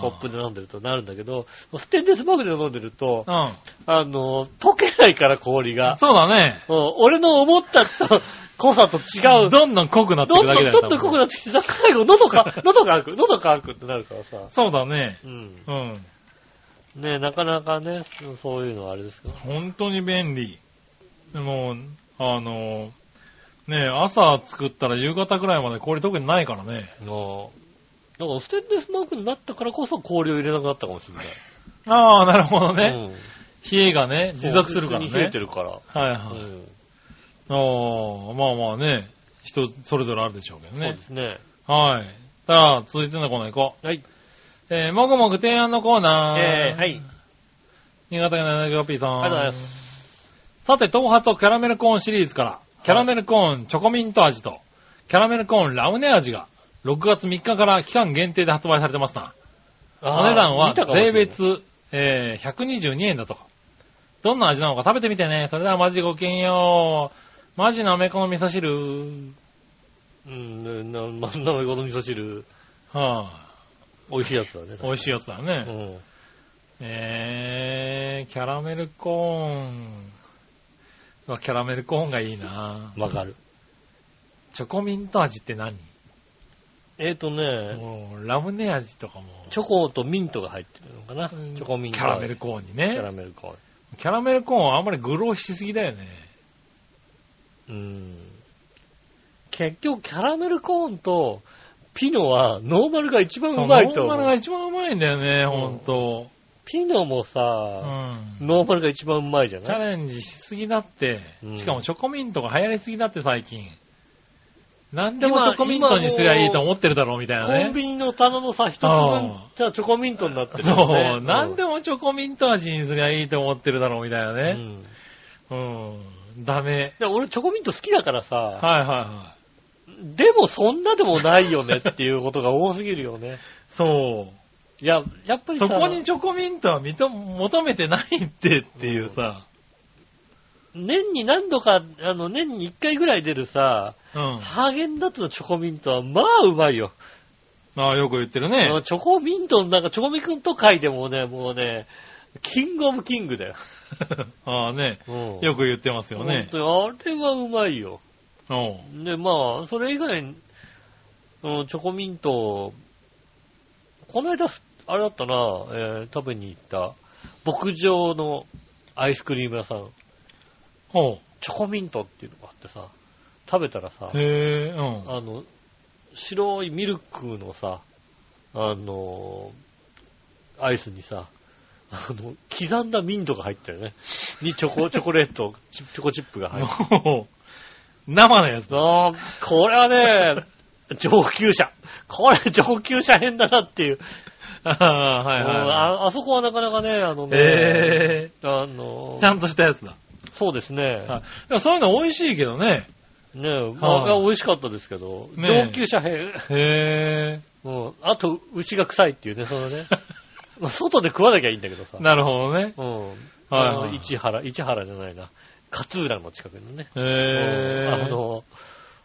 コップで飲んでるとなるんだけど、ステンレスマグで飲んでると、うあの、溶けないから氷がん。。そうだね。うん俺の思ったと濃さと違う。どんどん濃くなっていどんどんくだけだよちょっと濃くななってきて、最後喉か、喉乾く、喉乾くってなるからさ。そうだね。うん。うん。ねなかなかね、そういうのはあれですけど。本当に便利。でも、あの、ね朝作ったら夕方くらいまで氷特にないからね。のだからステンレスマークになったからこそ氷を入れなくなったかもしれない。ああ、なるほどね。うん冷えがね、持続するからね。冷えてるから。はいはい。うんああ、まあまあね、人それぞれあるでしょうけどねそうで。すね。はい。さあ、続いてのコーナー行こはい。う。えー、もぐもぐ提案のコーナー。えー、はい。新潟県の柳川 P さん。ありがとうございます。さて、東波とキャラメルコーンシリーズから、キャラメルコーンチョコミント味と、キャラメルコーンラムネ味が、6月3日から期間限定で発売されてますな。お値段は税別、えー、122円だとか。どんな味なのか食べてみてね。それではマジごきげんよう。マジなめこの味噌汁。うん、な、ま、なめこの味噌汁、は美味しいやつだね。ぁ、美味しいやつだうね。ん。えー、キャラメルコーン。キャラメルコーンがいいなわかる。チョコミント味って何？えっ、とね、もうラムネ味とかも。チョコとミントが入ってるのかな。うんチョコミント。キャラメルコーンにキャラね。メルコーン。キャラメルコーンはあんまりグローしすぎだよね。うん。結局、キャラメルコーンとピノはノーマルが一番うまいとノーマル思う。が一番うまいんだよね、ほんと。ピノもうさ、ん。ノーマルが一番うまいじゃチャないレンジしすぎだってう、んしかもチョコミントが流行りすぎだって最近。何でもチョコミントにすりゃいいと思ってるだろうみたいなね。コンビニの棚のさ、一つ分あ、じゃあチョコミントになってるね。う、何でもチョコミント味にすりゃいいと思ってるだろうみたいなうね。ん。うん。ダメ。で俺チョコミント好きだからさ、はいはいはい。でもそんなでもないよねっていうことが多すぎるよね。そう。いや、やっぱりさ、そこにチョコミントは認求めてないってっていうさ。年に何度か、あの、年に1回ぐらい出るさ、うん。ハーゲンダッツのチョコミントは、まあうまいよ。ああ、よく言ってるあね。のチョコミントのなんか、チョコミント界でもね、もうね、キングオブキングだよ。ああね。うんよく言ってますよね。本当にあれはうまいよ。うん。で、まあ、それ以外に、うん、チョコミント、この間、あれだったな、えー食べに行った、牧場のアイスクリーム屋さん、ほチョコミントっていうのがあってさ、食べたらさう。、へえ、うん。あの、白いミルクのさ、あの、アイスにさ、あの、刻んだミントが入ってるね。にチョコ、チョコレート、チチョコチップが入ってる。もう、生のやつだ。これはね、上級者。これ上級者編だなっていう。ああ、はいはいはああそこはなかなかね、あのい。ね、へあのえ、ちゃんとしたやつだ。そうですね。はいそういうの美味しいけどね。ねまあ、美味しかったですけど、ね上級者編。へ うん。あと、牛が臭いっていうね、そのね。まあ外で食わなきゃいいんだけどさえ。。なるほどね。うん。はいあのはい市原、市原じゃないな。勝浦の近くのね。へうんえ。あの、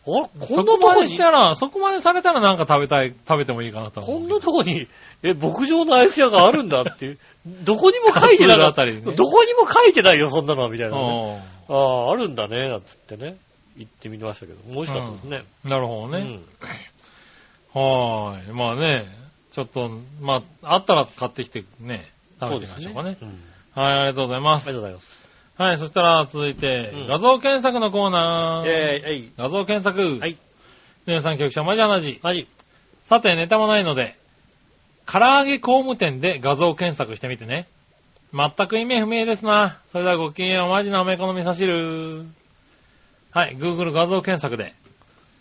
あれこそんなとこにこまでし、たら、そこまでされたらなんか食べたい、食べてもいいかなと思う。こんなとこに、え、牧場のアイス屋があるんだっていう。どこにも書いてなかった。ねどこにも書いてないよ、そんなの、みたいなね。うんああ、あるんだね、なんつってね。行ってみましたけど、美味しかったですね。なるほどね。うんはーい。まあね、ちょっと、まあ、あったら買ってきてね、食べてみましょうかね。うんはい、ありがとうございます。ありがとうございます。はい、そしたら続いて、うん画像検索のコーナー。えー、えい。画像検索。はい。皆さん局長、マジ話。はい。さて、ネタもないので、唐揚げ工務店で画像検索してみてね。全く意味不明ですな。それではごきげんよう、マジなおめこの味噌汁。はい、Google 画像検索で、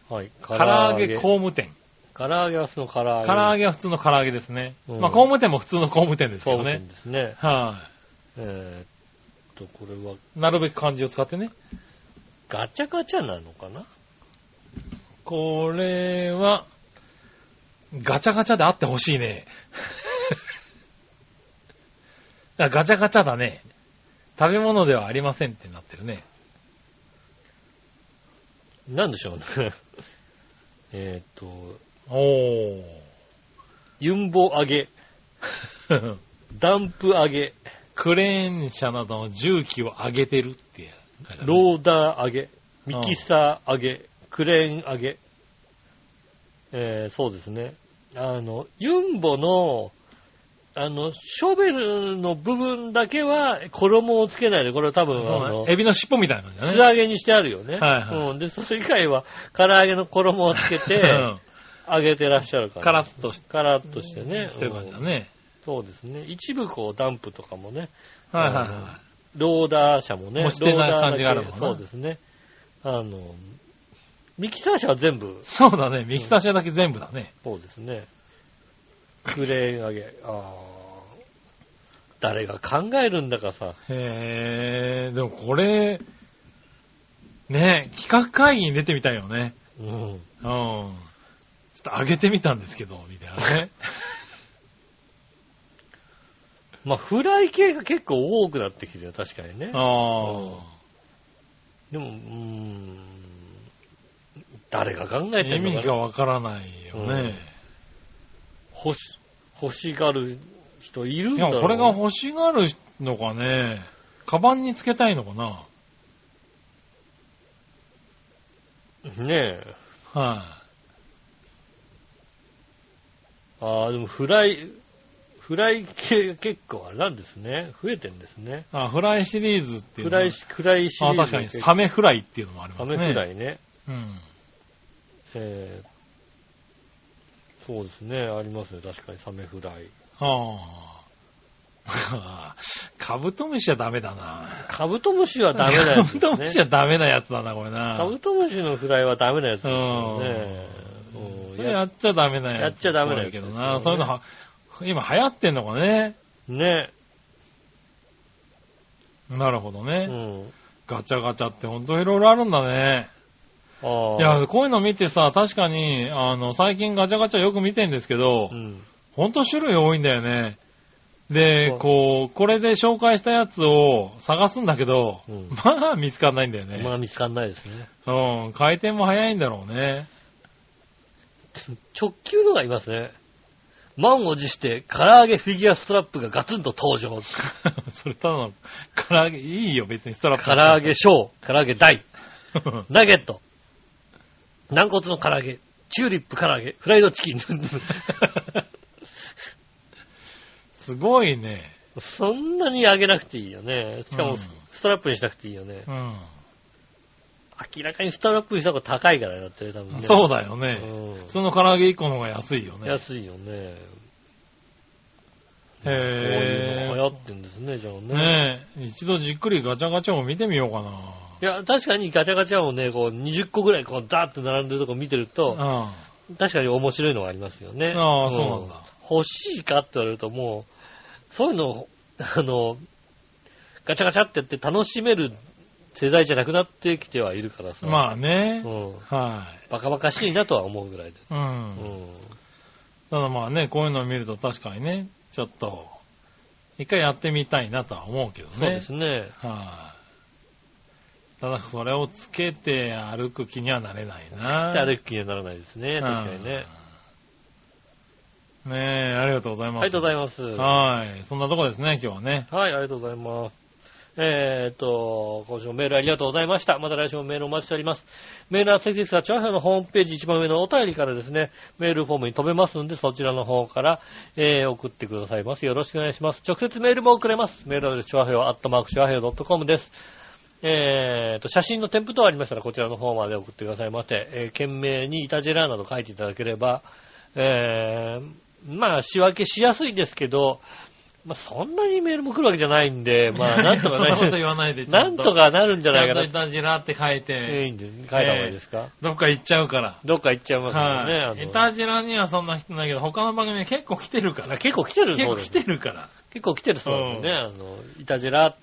はい。唐揚げ工務店。唐揚げはその唐揚げ。唐揚げは普通の唐揚げですね。うんまあ、工務店も普通の工務店ですけどねそうなん。ですね。はえーっと、これは、い。なるべく漢字を使ってね。ガチャガチャなのかな？これは、ガチャガチャであってほしいね。あガチャガチャだね。食べ物ではありませんってなってるね。なんでしょうね。えーっと、おユンボ揚げ、ー。ダンプ揚げ、クレーン車などの重機を上げてるって。ローダー揚げ、ミキサー揚げ、クレーン揚げ。えー、そうですね。あの、ユンボの、あの、ショベルの部分だけは衣をつけないで、これは多分、あのね、エビの尻尾みたいな感じだね。素揚げにしてあるよね。はいはいうん。で、それ以外は、唐揚げの衣をつけて、揚げてらっしゃるから。カラッとしカラッとしてね。してる感じだうんね。そうですね。一部こう、ダンプとかもね、はいはいはローダー車もね、持ち手なローダーだけ感じがあるもんなそうですね。あの、ミキサー車は全部い。、そうだね。ミキサー車だけ全部だね。そうですね。クレーン揚げ。ああ。誰が考えるんだかさ。へえ、でもこれ、ね企画会議に出てみたいよね。うん。うん。ちょっと上げてみたんですけど、みたいなね。まあ、フライ系が結構多くなってきてるよ、確かにね。ああ。でも、うーん。誰が考えて意るのかな味がわからないよね。欲し、欲しがる人いるんいや、だろうこれが欲しがるのかね。カバンにつけたいのかな。ねえ。はああ、でもフライ、フライ系が結構あれなんですね。増えてんですね。い。あ、フライシリーズっていうフライ、フライシリーあ、ズ。確かに、サメフライっていうのもありまサすね。メフライね。うん。えー、そうですね。ありますね。確かにサメフライ。はあ。カブトムシはダメだな。カブトムシはダメなやつですね。カブトムシはダメなやつだな、これな。カブトムシのフライはダメなやつですよね。うんそれやっちゃダメなやつ。やっちゃダメなやつけどですよねな。そういうのは、今流行ってんのかね。ね。なるほどうね。ん。ガチャガチャってほんといろいろあるんだね。いや、こういうの見てさ、確かに、あの、最近ガチャガチャよく見てんですけどう、ん。ほんと種類多いんだよね。でこう、これで紹介したやつを探すんだけど、うんまあ見つかんないんだよね。まあ見つかんないですね。うん、回転も早いんだろうね。直球のがいますね。満を持して、唐揚げフィギュアストラップがガツンと登場。それただの、唐揚げ、いいよ、別にストラップ。唐揚げ小、唐揚げ大、ナゲット、軟骨の唐揚げ、チューリップ唐揚げ、フライドチキン。すごいね。そんなに揚げなくていいよね。しかもうんストラップにしなくていいよね。うん。明らかにストラップにした方が高いからだって、多分ね。そうだよね。うん普通の唐揚げ1個の方が安いよね。安いよね。へこういうの流行ぇってんですね、じゃあね。ー。ねえ、一度じっくりガチャガチャを見てみようかな。いや、確かにガチャガチャをね、こう20個ぐらいこうザーッと並んでるとこ見てると、う確かに面白いのがありますよね。ああそうなんだ欲しいかって言われるともう、そういうのを、あの、ガチャガチャってやって楽しめる世代じゃなくなってきてはいるからさ。ん。まあねう。ん。はバカバカしいなとは思うぐらいで。い。う。うんん。ただまあね、こういうのを見ると確かにね、ちょっと、一回やってみたいなとは思うけどね。そうですね。はい。ただそれをつけて歩く気にはなれないな。歩く気にはならないですね。確かにね。ねえ、ありがとうございます。ありがとうございます。はい。そんなとこですね、今日はね。はい、ありがとうございます。えーっと、今週もメールありがとうございました。また来週もメールお待ちしております。メールは先日は、チャーハンのホームページ一番上のお便りからですね、メールフォームに飛べますんで、そちらの方から、えー送ってくださいます。よろしくお願いします。直接メールも送れます。メールアドレス、チョアヘヨ、アットマーク、チョアヘヨ .com です。えーと、写真の添付等ありましたら、こちらの方まで送ってくださいませ。えー、懸命にイタジェラーなど書いていただければ、えー、まあ、仕分けしやすいですけど、まあ、そんなにメールも来るわけじゃないんで、まあ、なんとかそんなことね、言わないで。なんとかなるんじゃないかなちゃんといたじらって書いえーいて、いんで、書いた方がいいですか、どっか行っちゃうから。どっか行っちゃいますもんね。あはい。のいたじらにはそんな人ないけど、他の番組に結構来てるから。あ結構来てる結構来そうです。てるから。結構来てるそうでね。あの、いたじら、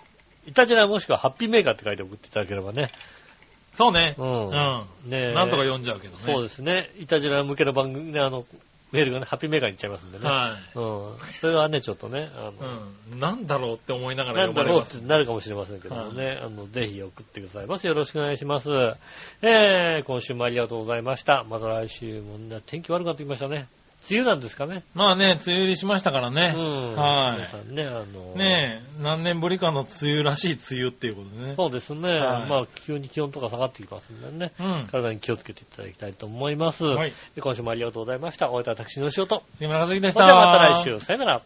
いたじらもしくはハッピーメーカーって書いて送っていただければね。そうね。う。うんん。ねなんとか読んじゃうけどね。そうですね。いたじら向けの番組ね、あの、メールがね、ハッピーメーカーに行っちゃいますんでね。はうん。それはね、ちょっとね、あい。の、うん。なんだろうって思いながらなんだろうって読まれます。なるかもしれませんけどもね、あの、ぜひ送ってくださいます。よろしくお願いします。えー、今週もありがとうございました。また来週もね、天気悪くなってきましたね。梅雨なんですかね。まあね、梅雨入りしましたからうね。ん。はい皆さんね、あの、ねえ、何年ぶりかの梅雨らしい梅雨っていうことでね。そうですね。はいまあ、急に気温とか下がってきますんでね。うん。体に気をつけていただきたいと思います。はい。で今週もありがとうございました。お会いいたい私の仕事。杉村和樹でした。ではまた来週。さよなら。